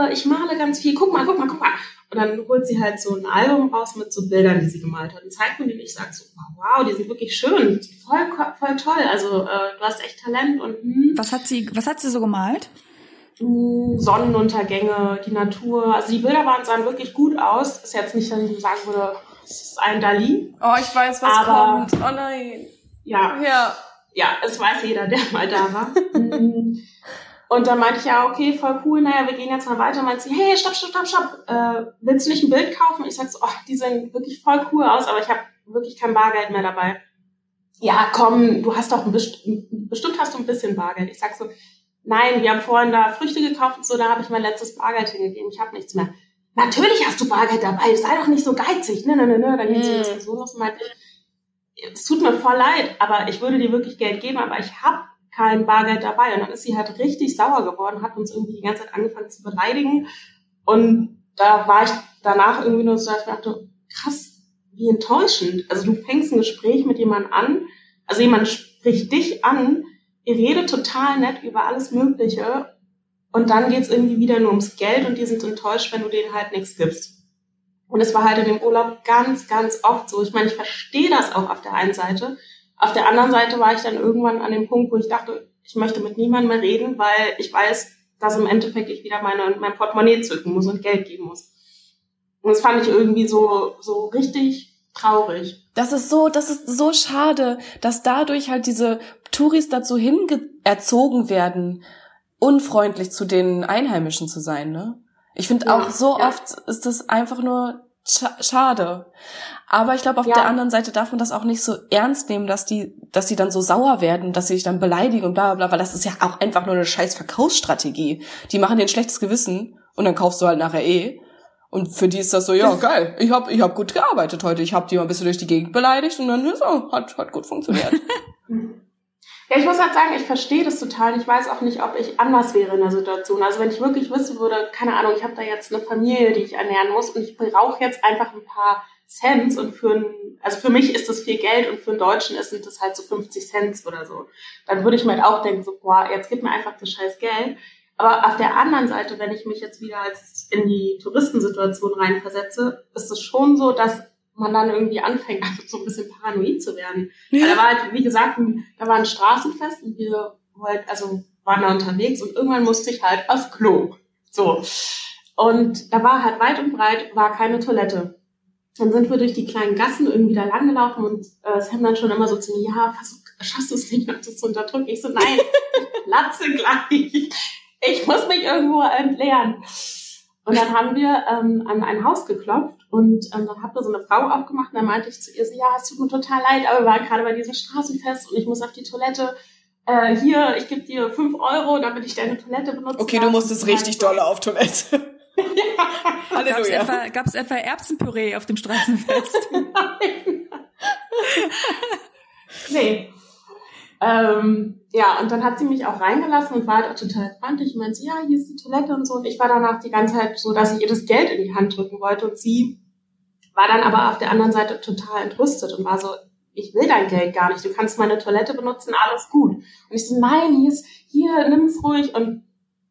äh, ich male ganz viel, guck mal, guck mal, guck mal. Und dann holt sie halt so ein Album raus mit so Bildern, die sie gemalt hat. Und zeigt mir die und ich sage so, wow, die sind wirklich schön, voll, voll toll. Also äh, du hast echt Talent und hm. Was hat sie, was hat sie so gemalt? mm, Sonnenuntergänge, die Natur. Also die Bilder waren sahen wirklich gut aus. Ist jetzt nicht, dass ich sagen würde, es ist ein Dali. Oh, ich weiß, was Aber- kommt. Oh nein. Ja, Ja. ja, es weiß jeder, der mal da war. [LAUGHS] Und dann meinte ich, ja, okay, voll cool, naja, wir gehen jetzt mal weiter. Meinte sie, hey, stopp, stopp, stopp, stopp, äh, willst du nicht ein Bild kaufen? Ich sag so, oh, die sehen wirklich voll cool aus, aber ich habe wirklich kein Bargeld mehr dabei. Ja, komm, du hast doch ein best bestimmt hast du ein bisschen Bargeld. Ich sag so, nein, wir haben vorhin da Früchte gekauft und so, da habe ich mein letztes Bargeld hingegeben, ich habe nichts mehr. Natürlich hast du Bargeld dabei, sei doch nicht so geizig. Ne, ne, ne, ne. Dann ging so Hm. eine Diskussion los und meinte es tut mir voll leid, aber ich würde dir wirklich Geld geben, aber ich habe kein Bargeld dabei. Und dann ist sie halt richtig sauer geworden, hat uns irgendwie die ganze Zeit angefangen zu beleidigen. Und da war ich danach irgendwie nur so, dass ich dachte, krass, wie enttäuschend. Also du fängst ein Gespräch mit jemandem an, also jemand spricht dich an, ihr redet total nett über alles Mögliche und dann geht's irgendwie wieder nur ums Geld und die sind enttäuscht, wenn du denen halt nichts gibst. Und es war halt in dem Urlaub ganz, ganz oft so. Ich meine, ich verstehe das auch auf der einen Seite. Auf der anderen Seite war ich dann irgendwann an dem Punkt, wo ich dachte, ich möchte mit niemandem mehr reden, weil ich weiß, dass im Endeffekt ich wieder meine, mein Portemonnaie zücken muss und Geld geben muss. Und das fand ich irgendwie so, so richtig traurig. Das ist so, das ist so schade, dass dadurch halt diese Touris dazu hingezogen werden, unfreundlich zu den Einheimischen zu sein, ne? Ich finde Ja, auch so ja. oft ist das einfach nur schade. Aber ich glaube, auf Ja. der anderen Seite darf man das auch nicht so ernst nehmen, dass die, dass die dann so sauer werden, dass sie sich dann beleidigen und bla bla bla, weil das ist ja auch einfach nur eine scheiß Verkaufsstrategie. Die machen dir ein schlechtes Gewissen und dann kaufst du halt nachher eh. Und für die ist das so, ja, geil, ich hab, ich hab gut gearbeitet heute, ich hab die mal ein bisschen durch die Gegend beleidigt und dann ist so, hat, hat gut funktioniert. [LAUGHS] Ja, ich muss halt sagen, ich verstehe das total. Ich weiß auch nicht, ob ich anders wäre in der Situation. Also wenn ich wirklich wissen würde, keine Ahnung, ich habe da jetzt eine Familie, die ich ernähren muss und ich brauche jetzt einfach ein paar Cents und für ein, also für mich ist das viel Geld und für einen Deutschen ist sind das halt so 50 Cent oder so. Dann würde ich mir halt auch denken, so, boah, jetzt gib mir einfach das scheiß Geld. Aber auf der anderen Seite, wenn ich mich jetzt wieder als in die Touristensituation reinversetze, ist es schon so, dass man dann irgendwie anfängt, [LAUGHS] so ein bisschen paranoid zu werden. Ja. Da war halt, wie gesagt, da war ein Straßenfest und wir wollten, also waren da unterwegs und irgendwann musste ich halt aufs Klo. So. Und da war halt weit und breit, war keine Toilette. Dann sind wir durch die kleinen Gassen irgendwie da lang gelaufen und äh, sie haben dann schon immer so zu mir, ja, versuch, schaffst du es nicht, noch das zu unterdrücken? Ich so, nein, ich platze gleich. Ich muss mich irgendwo entleeren. Und dann haben wir ähm, an ein Haus geklopft und ähm, dann hat mir so eine Frau aufgemacht und dann meinte ich zu ihr so, ja, es tut mir total leid, aber wir waren gerade bei diesem Straßenfest und ich muss auf die Toilette. Äh, hier, ich gebe dir fünf Euro, damit ich deine Toilette benutze. Okay, du musstest richtig doll auf Toilette. [LAUGHS] Gab's Halleluja. etwa, gab's etwa Erbsenpüree auf dem Straßenfest? [LAUGHS] Nein. nee. Ähm, ja, und dann hat sie mich auch reingelassen und war halt auch total freundlich. Und meinte, ja, hier ist die Toilette und so. Und ich war danach die ganze Zeit so, dass ich ihr das Geld in die Hand drücken wollte. Und sie war dann aber auf der anderen Seite total entrüstet und war so, ich will dein Geld gar nicht. Du kannst meine Toilette benutzen, alles gut. Und ich so, nein, hier ist, hier, nimm's ruhig. Und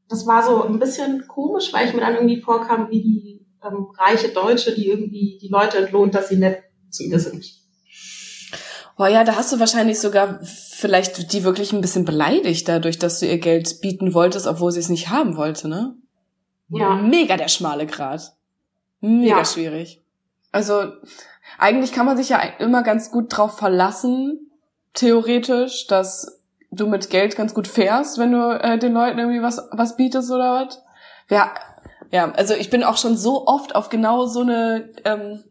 das war so ein bisschen komisch, weil ich mir dann irgendwie vorkam, wie die ähm, reiche Deutsche, die irgendwie die Leute entlohnt, dass sie nett zu mir sind. Boah, ja, da hast du wahrscheinlich sogar vielleicht die wirklich ein bisschen beleidigt dadurch, dass du ihr Geld bieten wolltest, obwohl sie es nicht haben wollte, ne? Ja. Mega der schmale Grat. Mega Ja. schwierig. Also, eigentlich kann man sich ja immer ganz gut drauf verlassen, theoretisch, dass du mit Geld ganz gut fährst, wenn du äh, den Leuten irgendwie was, was bietest oder was. Ja, ja, also ich bin auch schon so oft auf genau so eine, ähm,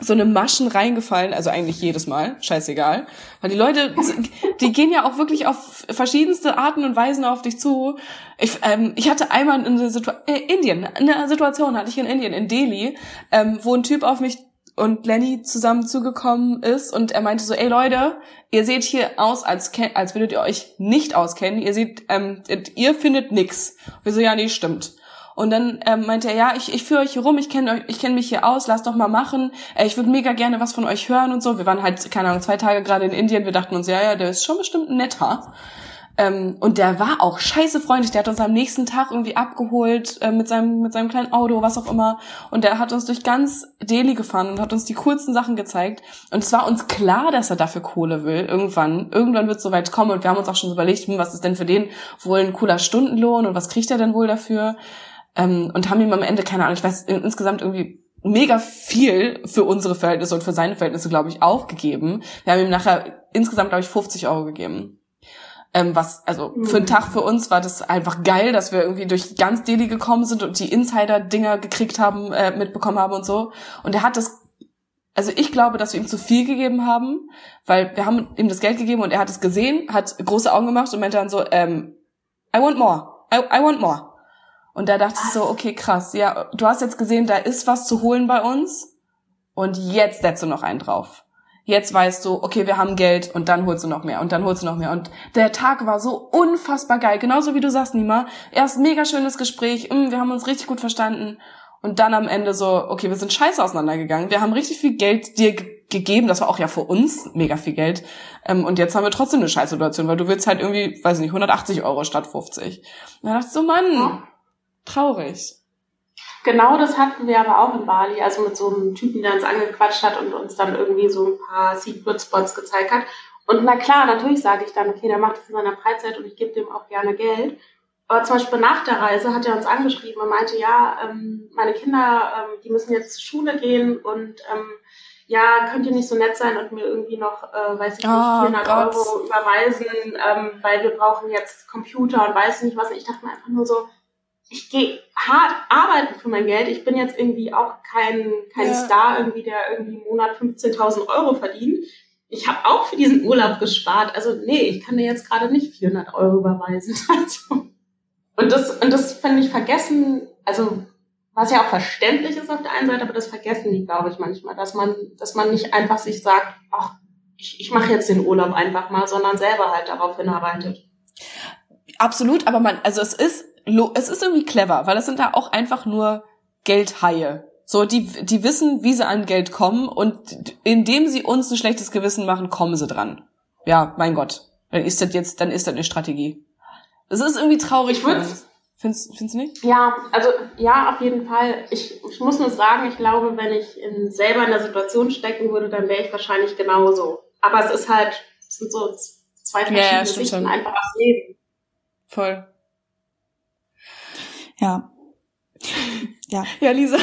so eine Maschen reingefallen, also eigentlich jedes Mal, scheißegal. Weil die Leute, die gehen ja auch wirklich auf verschiedenste Arten und Weisen auf dich zu. Ich, ähm, ich hatte einmal Situation, äh, Indien, eine Situation hatte ich in Indien, in Delhi, ähm, wo ein Typ auf mich und Lenny zusammen zugekommen ist und er meinte so, ey Leute, ihr seht hier aus, als, als würdet ihr euch nicht auskennen. Ihr seht, ähm, ihr findet nix. Wir so, ja, nee, stimmt. Und dann ähm, meinte er, ja, ich, ich führe euch hier rum, ich kenne euch, ich kenne mich hier aus, lasst doch mal machen. Äh, ich würde mega gerne was von euch hören und so. Wir waren halt, keine Ahnung, zwei Tage gerade in Indien. Wir dachten uns, ja, ja, der ist schon bestimmt netter. Ähm, und der war auch scheiße freundlich. Der hat uns am nächsten Tag irgendwie abgeholt äh, mit seinem mit seinem kleinen Auto, was auch immer. Und der hat uns durch ganz Delhi gefahren und hat uns die coolsten Sachen gezeigt. Und es war uns klar, dass er dafür Kohle will. Irgendwann, irgendwann wird es soweit kommen. Und wir haben uns auch schon überlegt, hm, was ist denn für den wohl ein cooler Stundenlohn und was kriegt er denn wohl dafür? Ähm, und haben ihm am Ende keine Ahnung. Ich weiß insgesamt irgendwie mega viel für unsere Verhältnisse und für seine Verhältnisse, glaube ich, auch gegeben. Wir haben ihm nachher insgesamt, glaube ich, 50 Euro gegeben. Ähm, was, also mhm. für einen Tag für uns war das einfach geil, dass wir irgendwie durch ganz Delhi gekommen sind und die Insider-Dinger gekriegt haben, äh, mitbekommen haben und so. Und er hat das, also ich glaube, dass wir ihm zu viel gegeben haben, weil wir haben ihm das Geld gegeben und er hat es gesehen, hat große Augen gemacht und meinte dann so, ähm, I want more, I, I want more. Und da dachte ich so, okay, krass, ja, du hast jetzt gesehen, da ist was zu holen bei uns und jetzt setzt du noch einen drauf. Jetzt weißt du, okay, wir haben Geld und dann holst du noch mehr und dann holst du noch mehr. Und der Tag war so unfassbar geil. Genauso wie du sagst, Nima. Erst mega schönes Gespräch, mm, wir haben uns richtig gut verstanden. Und dann am Ende so, okay, wir sind scheiße auseinandergegangen. Wir haben richtig viel Geld dir gegeben. Das war auch ja für uns mega viel Geld. Ähm, und jetzt haben wir trotzdem eine Scheißsituation, weil du willst halt irgendwie, weiß nicht, 180 Euro statt 50. Und dann dachte ich so, Mann, traurig. Genau das hatten wir aber auch in Bali, also mit so einem Typen, der uns angequatscht hat und uns dann irgendwie so ein paar Secret Spots gezeigt hat. Und na klar, natürlich sage ich dann, okay, der macht das in seiner Freizeit und ich gebe dem auch gerne Geld. Aber zum Beispiel nach der Reise hat er uns angeschrieben und meinte, ja, ähm, meine Kinder, ähm, die müssen jetzt zur Schule gehen und ähm, ja, könnt ihr nicht so nett sein und mir irgendwie noch, äh, weiß ich nicht, oh, 400 Gott. Euro überweisen, ähm, weil wir brauchen jetzt Computer und weiß nicht was. Ich dachte mir einfach nur so, ich gehe hart arbeiten für mein Geld. Ich bin jetzt irgendwie auch kein, kein ja. Star, irgendwie, der irgendwie im Monat 15.000 Euro verdient. Ich habe auch für diesen Urlaub gespart. Also nee, ich kann dir jetzt gerade nicht 400 Euro überweisen. [LAUGHS] Also. Und das, und das finde ich vergessen, also was ja auch verständlich ist auf der einen Seite, aber das vergessen die, glaube ich, manchmal, dass man, dass man nicht einfach sich sagt, ach, ich, ich mache jetzt den Urlaub einfach mal, sondern selber halt darauf hinarbeitet. Absolut, aber man, also es ist es ist irgendwie clever, weil es sind da auch einfach nur Geldhaie. So, die, die wissen, wie sie an Geld kommen und indem sie uns ein schlechtes Gewissen machen, kommen sie dran. Ja, mein Gott. Dann ist das jetzt, dann ist das eine Strategie. Es ist irgendwie traurig uns. Findest, findest du nicht? Ja, also ja, auf jeden Fall. Ich, ich muss nur sagen, ich glaube, wenn ich in, selber in der Situation stecken würde, dann wäre ich wahrscheinlich genauso. Aber es ist halt, es sind so zwei verschiedene ja, ja, Sichten schon. einfach aufs Leben. Voll. Ja. Ja. Ja, Lisa.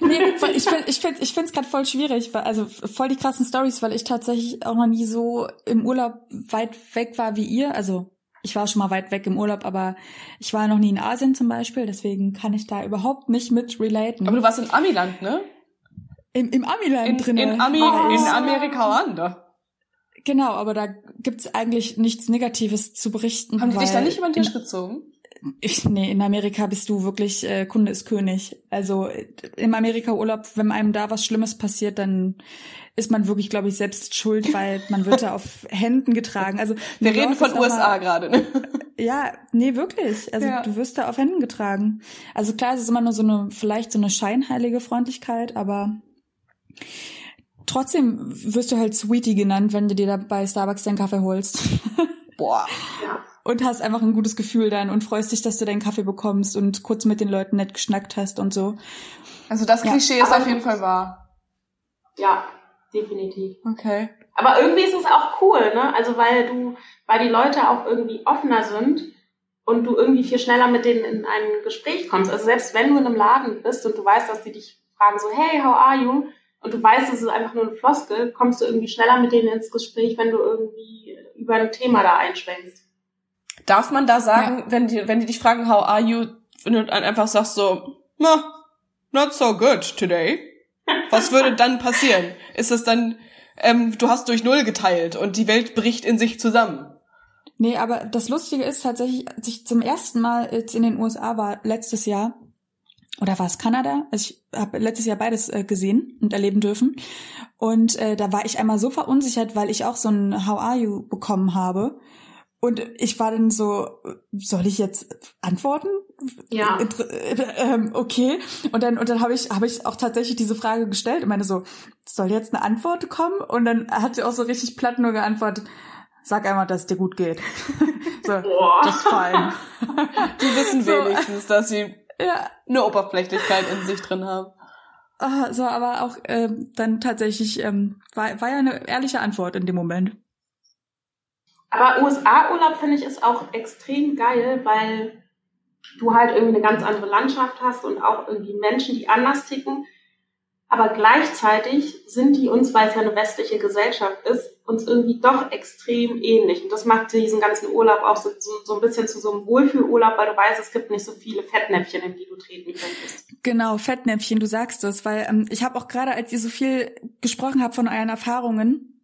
nee, ich finde ich find, ich find's gerade voll schwierig, weil, also voll die krassen Stories, weil ich tatsächlich auch noch nie so im Urlaub weit weg war wie ihr. Also ich war schon mal weit weg im Urlaub, aber ich war noch nie in Asien zum Beispiel, deswegen kann ich da überhaupt nicht mit relaten. Aber du warst in Amiland, ne? Im, im Amiland drin. In, Ami, oh. in Amerika Wanda. Genau, aber da gibt's eigentlich nichts Negatives zu berichten. Haben die dich da nicht über den Tisch gezogen? Ich, nee, in Amerika bist du wirklich äh, Kunde ist König. Also im Amerika-Urlaub, wenn einem da was Schlimmes passiert, dann ist man wirklich, glaube ich, selbst schuld, weil man wird da auf [LAUGHS] Händen getragen. Also wir reden von USA gerade. Ne? [LAUGHS] Ja, nee, wirklich. Also ja. du wirst da auf Händen getragen. Also klar, es ist immer nur so eine, vielleicht so eine scheinheilige Freundlichkeit, aber trotzdem wirst du halt Sweetie genannt, wenn du dir da bei Starbucks deinen Kaffee holst. [LAUGHS] Boah. Ja und hast einfach ein gutes Gefühl dann und freust dich, dass du deinen Kaffee bekommst und kurz mit den Leuten nett geschnackt hast und so. Also das Klischee ja. ist auf jeden Fall wahr. Ja, definitiv. Okay. Aber irgendwie ist es auch cool, ne? Also weil du, weil die Leute auch irgendwie offener sind und du irgendwie viel schneller mit denen in ein Gespräch kommst. Also selbst wenn du in einem Laden bist und du weißt, dass die dich fragen so, hey, how are you? Und du weißt, es ist einfach nur ein Floskel, kommst du irgendwie schneller mit denen ins Gespräch, wenn du irgendwie über ein Thema da einschwenkst. Darf man da sagen, ja. wenn die, wenn die dich fragen, how are you, wenn du dann einfach sagst so, na, not so good today. Was würde dann passieren? Ist es dann, ähm, du hast durch Null geteilt und die Welt bricht in sich zusammen? Nee, aber das Lustige ist tatsächlich, als ich zum ersten Mal jetzt in den USA war, letztes Jahr, oder war es Kanada? Also ich habe letztes Jahr beides äh, gesehen und erleben dürfen. Und äh, da war ich einmal so verunsichert, weil ich auch so ein How are you bekommen habe. Und ich war dann so, soll ich jetzt antworten? Ja. Ähm, okay. Und dann, und dann habe ich, habe ich auch tatsächlich diese Frage gestellt und meine so, soll jetzt eine Antwort kommen? Und dann hat sie auch so richtig platt nur geantwortet, Sag einmal, dass es dir gut geht. [LAUGHS] so, Boah. das fein. [LAUGHS] Die wissen So. wenigstens, dass sie Ja, eine Oberflächlichkeit in sich drin haben. ah, so, aber auch ähm, dann tatsächlich ähm, war, war ja eine ehrliche Antwort in dem Moment. Aber USA-Urlaub finde ich ist auch extrem geil, weil du halt irgendwie eine ganz andere Landschaft hast und auch irgendwie Menschen, die anders ticken. Aber gleichzeitig sind die uns, weil es ja eine westliche Gesellschaft ist, uns irgendwie doch extrem ähnlich. Und das macht diesen ganzen Urlaub auch so, so, so ein bisschen zu so einem Wohlfühlurlaub, weil du weißt, es gibt nicht so viele Fettnäpfchen, in die du treten könntest. Genau, Fettnäpfchen, du sagst es, weil ähm, ich habe auch gerade, als ihr so viel gesprochen habt von euren Erfahrungen,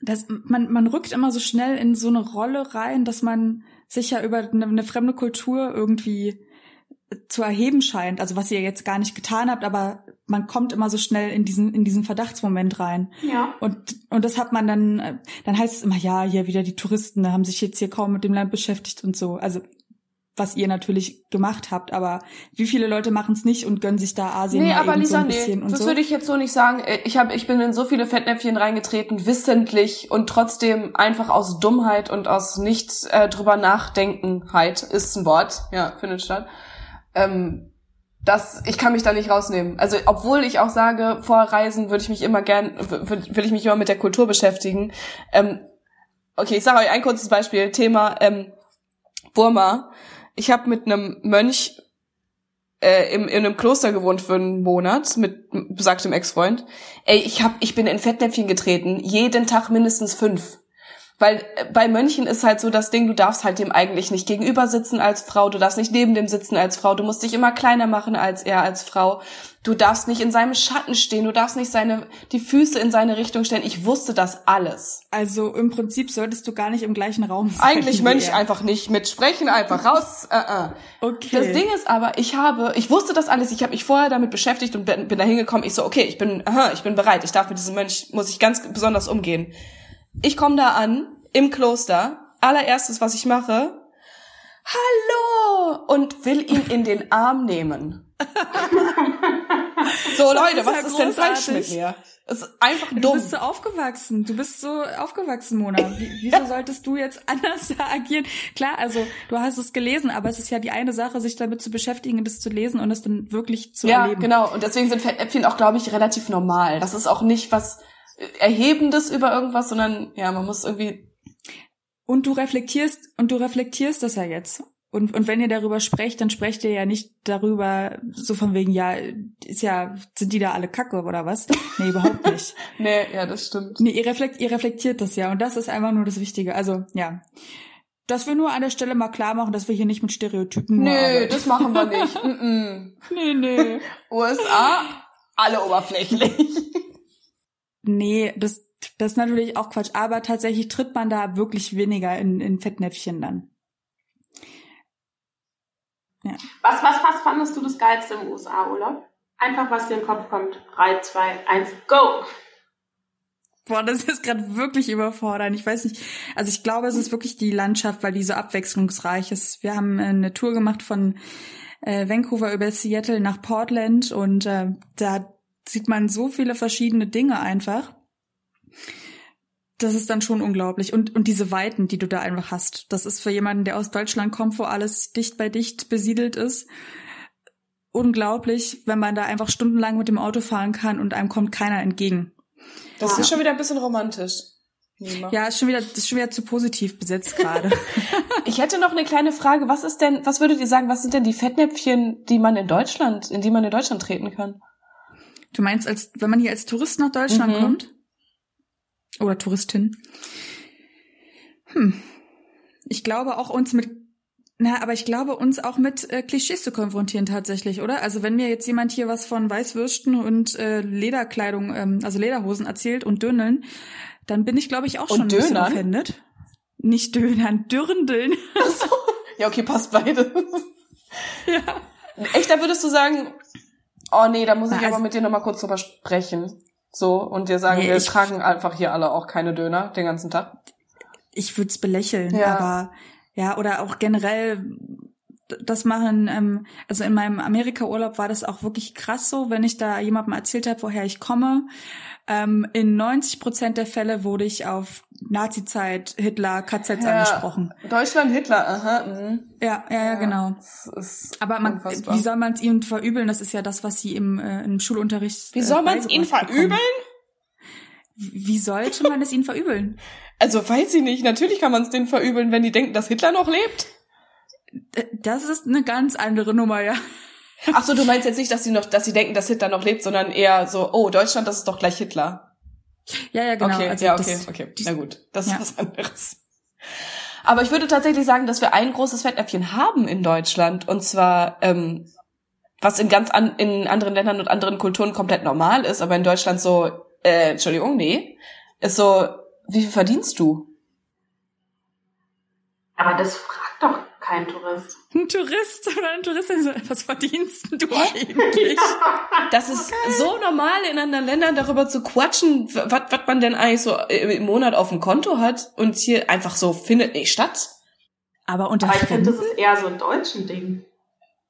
dass man, man rückt immer so schnell in so eine Rolle rein, dass man sich ja über eine, eine fremde Kultur irgendwie zu erheben scheint. Also was ihr jetzt gar nicht getan habt, aber man kommt immer so schnell in diesen, in diesen Verdachtsmoment rein. Ja. Und, und das hat man dann, äh, dann heißt es immer, ja, hier wieder die Touristen, da haben sich jetzt hier kaum mit dem Land beschäftigt und so. Also was ihr natürlich gemacht habt, aber wie viele Leute machen es nicht und gönnen sich da Asien Nee, mal aber eben so Lisa, ein nee, bisschen und das so. würde ich jetzt so nicht sagen. Äh, Ich, hab, ich bin in so viele Fettnäpfchen reingetreten, wissentlich und trotzdem einfach aus Dummheit und aus nicht äh, drüber nachdenkenheit ist ein Wort, ja, findet statt. Ähm, das, ich kann mich da nicht rausnehmen. Also, obwohl ich auch sage, vor Reisen würde ich mich immer gern, w- w- will ich mich immer mit der Kultur beschäftigen. Ähm, okay, ich sage euch ein kurzes Beispiel. Thema ähm, Burma. Ich habe mit einem Mönch äh, im, in einem Kloster gewohnt für einen Monat mit besagtem Ex-Freund. Ey, ich hab, ich bin in Fettnäpfchen getreten, jeden Tag mindestens fünf. Weil äh, bei Mönchen ist halt so das Ding, du darfst halt dem eigentlich nicht gegenüber sitzen als Frau, du darfst nicht neben dem sitzen als Frau, du musst dich immer kleiner machen als er als Frau. Du darfst nicht in seinem Schatten stehen, du darfst nicht seine die Füße in seine Richtung stellen. Ich wusste das alles. Also im Prinzip solltest du gar nicht im gleichen Raum sein. Eigentlich Mönch einfach nicht mitsprechen, einfach raus. Äh, äh. Okay. Das Ding ist aber, ich habe, ich wusste das alles, ich habe mich vorher damit beschäftigt und bin, bin da hingekommen. Ich so, okay, ich bin, aha, ich bin bereit, ich darf mit diesem Mönch, muss ich ganz besonders umgehen. Ich komme da an, im Kloster, allererstes, was ich mache, hallo, und will ihn in den Arm nehmen. [LAUGHS] [LAUGHS] so, Leute, ist was ja ist denn falsch mit mir? Es ist einfach Du dumm. bist so aufgewachsen. Du bist so aufgewachsen, Mona. Wie, wieso solltest du jetzt [LAUGHS] anders agieren? Klar, also du hast es gelesen, aber es ist ja die eine Sache, sich damit zu beschäftigen, das zu lesen und es dann wirklich zu Ja, erleben. genau. Und deswegen sind Fettnäpfchen auch, glaube ich, relativ normal. Das ist auch nicht was Erhebendes über irgendwas, sondern ja, man muss irgendwie. Und du reflektierst und du reflektierst das ja jetzt. Und, und wenn ihr darüber sprecht, dann sprecht ihr ja nicht darüber, so von wegen, ja, ist ja, sind die da alle Kacke oder was? Nee, überhaupt nicht. [LAUGHS] Nee, ja, das stimmt. Nee, ihr, reflekt, ihr reflektiert das ja und das ist einfach nur das Wichtige. Also, ja. Dass wir nur an der Stelle mal klar machen, dass wir hier nicht mit Stereotypen Nee, arbeiten. das machen wir nicht. [LAUGHS] -mm. Nee, nee. [LAUGHS] USA, alle oberflächlich. Nee, das, das ist natürlich auch Quatsch. Aber tatsächlich tritt man da wirklich weniger in, in Fettnäpfchen dann. Was, was, was fandest du das Geilste im USA-Urlaub? Einfach, was dir in den Kopf kommt. 3, 2, 1, go! Boah, das ist gerade wirklich überfordernd. Ich weiß nicht. Also ich glaube, es ist wirklich die Landschaft, weil die so abwechslungsreich ist. Wir haben äh, eine Tour gemacht von äh, Vancouver über Seattle nach Portland und äh, da sieht man so viele verschiedene Dinge einfach. Das ist dann schon unglaublich. Und, und diese Weiten, die du da einfach hast. Das ist für jemanden, der aus Deutschland kommt, wo alles dicht bei dicht besiedelt ist, unglaublich, wenn man da einfach stundenlang mit dem Auto fahren kann und einem kommt keiner entgegen. Das Ja. ist schon wieder ein bisschen romantisch. Nima. Ja, ist schon wieder, das ist schon wieder zu positiv besetzt gerade. [LAUGHS] Ich hätte noch eine kleine Frage. Was ist denn, was würdet ihr sagen, was sind denn die Fettnäpfchen, die man in Deutschland, in die man in Deutschland treten kann? Du meinst, als wenn man hier als Tourist nach Deutschland Mhm. kommt? Oder Touristin? Hm. Ich glaube auch uns mit, na, aber ich glaube uns auch mit äh, Klischees zu konfrontieren tatsächlich, oder? Also wenn mir jetzt jemand hier was von Weißwürsten und äh, Lederkleidung, ähm, also Lederhosen erzählt und Dönneln, dann bin ich, glaube ich, auch Und schon ein bisschen Dönern? offended. Nicht Dönern, Dürndeln. [LAUGHS] Ja, okay, passt beide. ja. Echt, da würdest du sagen, oh nee, da muss ich Na, aber also- mit dir nochmal kurz drüber sprechen. So, und dir sagen, Nee, wir tragen einfach hier alle auch keine Döner den ganzen Tag. ich würde es belächeln, Ja. aber ja, oder auch generell das machen, ähm, also in meinem Amerika-Urlaub war das auch wirklich krass so, wenn ich da jemandem erzählt habe, woher ich komme. Ähm, in 90 Prozent der Fälle wurde ich auf Nazi-Zeit, Hitler, KZs Ja. angesprochen. Deutschland, Hitler, aha. Mhm. Ja, ja, ja, genau. Aber man, unfassbar. wie soll man es ihnen verübeln? Das ist ja das, was sie im, äh, im Schulunterricht. Wie äh, soll man es ihnen verübeln? Wie sollte man es ihnen verübeln? Also weiß ich nicht. Natürlich kann man es denen verübeln, wenn die denken, dass Hitler noch lebt. Äh, Das ist eine ganz andere Nummer, ja. Ach so, du meinst jetzt nicht, dass sie noch, dass sie denken, dass Hitler noch lebt, sondern eher so, oh, Deutschland, das ist doch gleich Hitler. Ja, ja, genau. okay, also ja, das- okay, okay. die- Na gut, das ist ja. was anderes. Aber ich würde tatsächlich sagen, dass wir ein großes Fettnäpfchen haben in Deutschland. Und zwar, ähm, was in ganz an, in anderen Ländern und anderen Kulturen komplett normal ist, aber in Deutschland so, äh, Entschuldigung, nee, ist so, wie viel verdienst du? Aber das fragt kein Tourist. Ein Tourist oder eine Touristin so, was verdienst du eigentlich? Das ist so normal in anderen Ländern darüber zu quatschen, was was man denn eigentlich so im Monat auf dem Konto hat und hier einfach so findet nicht statt. Aber unter Aber ich finde, das ist eher so ein deutschen Ding.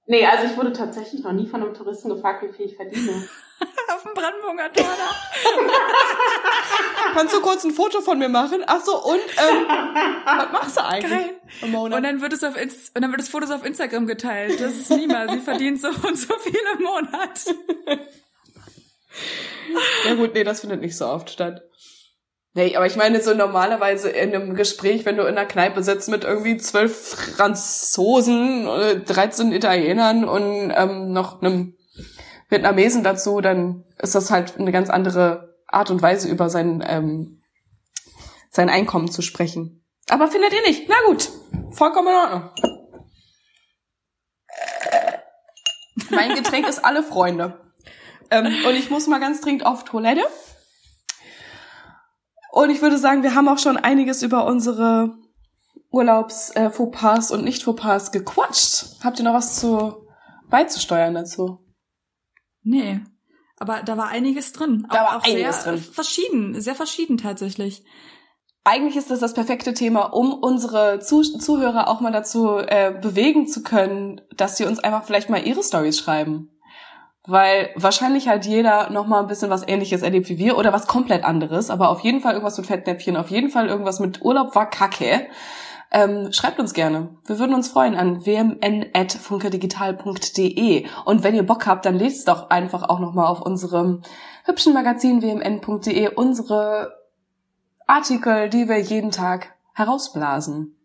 Nee, also ich wurde tatsächlich noch nie von einem Touristen gefragt, wie viel ich verdiene. [LAUGHS] auf dem Brandenburger Tor da. [LAUGHS] Kannst du kurz ein Foto von mir machen? Ach so, und ähm, was machst du eigentlich Geil. im Monat? Und dann wird es auf Inst und dann wird das Fotos auf Instagram geteilt. Das ist Nima, sie verdient so und so viel im Monat. [LAUGHS] ja gut, nee, das findet nicht so oft statt. Nee, aber ich meine so normalerweise in einem Gespräch, wenn du in einer Kneipe sitzt mit irgendwie zwölf Franzosen, äh, 13 Italienern und ähm, noch einem Vietnamesen dazu, dann ist das halt eine ganz andere Art und Weise über sein ähm, sein Einkommen zu sprechen. Aber findet ihr nicht? Na gut, vollkommen in Ordnung. Mein Getränk ist alle Freunde. Ähm, und ich muss mal ganz dringend auf Toilette. Und ich würde sagen, wir haben auch schon einiges über unsere Urlaubs äh, und nicht Fauxpas gequatscht. Habt ihr noch was zu beizusteuern dazu? Nee. Aber da war einiges drin. Da war auch einiges sehr drin. verschieden, sehr verschieden tatsächlich. Eigentlich ist das das perfekte Thema, um unsere Zu Zuhörer auch mal dazu äh, bewegen zu können, dass sie uns einfach vielleicht mal ihre Stories schreiben. Weil wahrscheinlich halt jeder noch mal ein bisschen was ähnliches erlebt wie wir oder was komplett anderes, aber auf jeden Fall irgendwas mit Fettnäpfchen, auf jeden Fall irgendwas mit Urlaub war Kacke. Ähm, schreibt uns gerne. Wir würden uns freuen an wmn.funkedigital.de. Und wenn ihr Bock habt, dann lest doch einfach auch noch mal auf unserem hübschen Magazin wmn.de unsere Artikel, die wir jeden Tag herausblasen.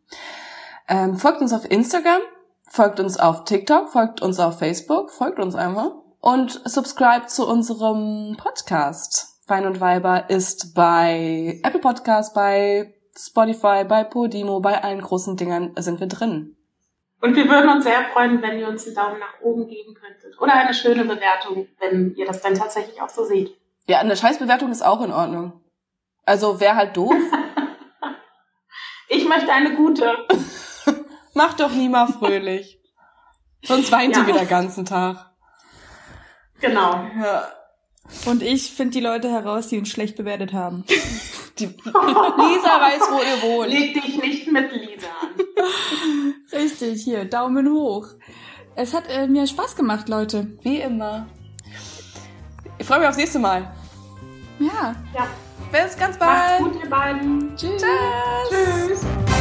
Ähm, folgt uns auf Instagram, folgt uns auf TikTok, folgt uns auf Facebook, folgt uns einfach und subscribe zu unserem Podcast. Wein und Weiber ist bei Apple Podcast, bei Spotify, bei Podimo, bei allen großen Dingern sind wir drin. Und wir würden uns sehr freuen, wenn ihr uns einen Daumen nach oben geben könntet. Oder eine schöne Bewertung, wenn ihr das dann tatsächlich auch so seht. Ja, eine Scheißbewertung ist auch in Ordnung. Also wäre halt doof. [LAUGHS] Ich möchte eine gute. [LAUGHS] Macht doch nie mal fröhlich. Sonst weint Ja. ihr wieder den ganzen Tag. Genau. Ja. Und ich finde die Leute heraus, die uns schlecht bewertet haben. [LAUGHS] Die Lisa weiß, wo ihr wohnt. Leg dich nicht mit Lisa an. [LAUGHS] Richtig, hier, Daumen hoch. Es hat äh, mir Spaß gemacht, Leute. Wie immer. Ich freue mich aufs nächste Mal. Ja. Ja. Bis ganz Macht's bald. gut, ihr beiden. Tschüss. Tschüss. Tschüss.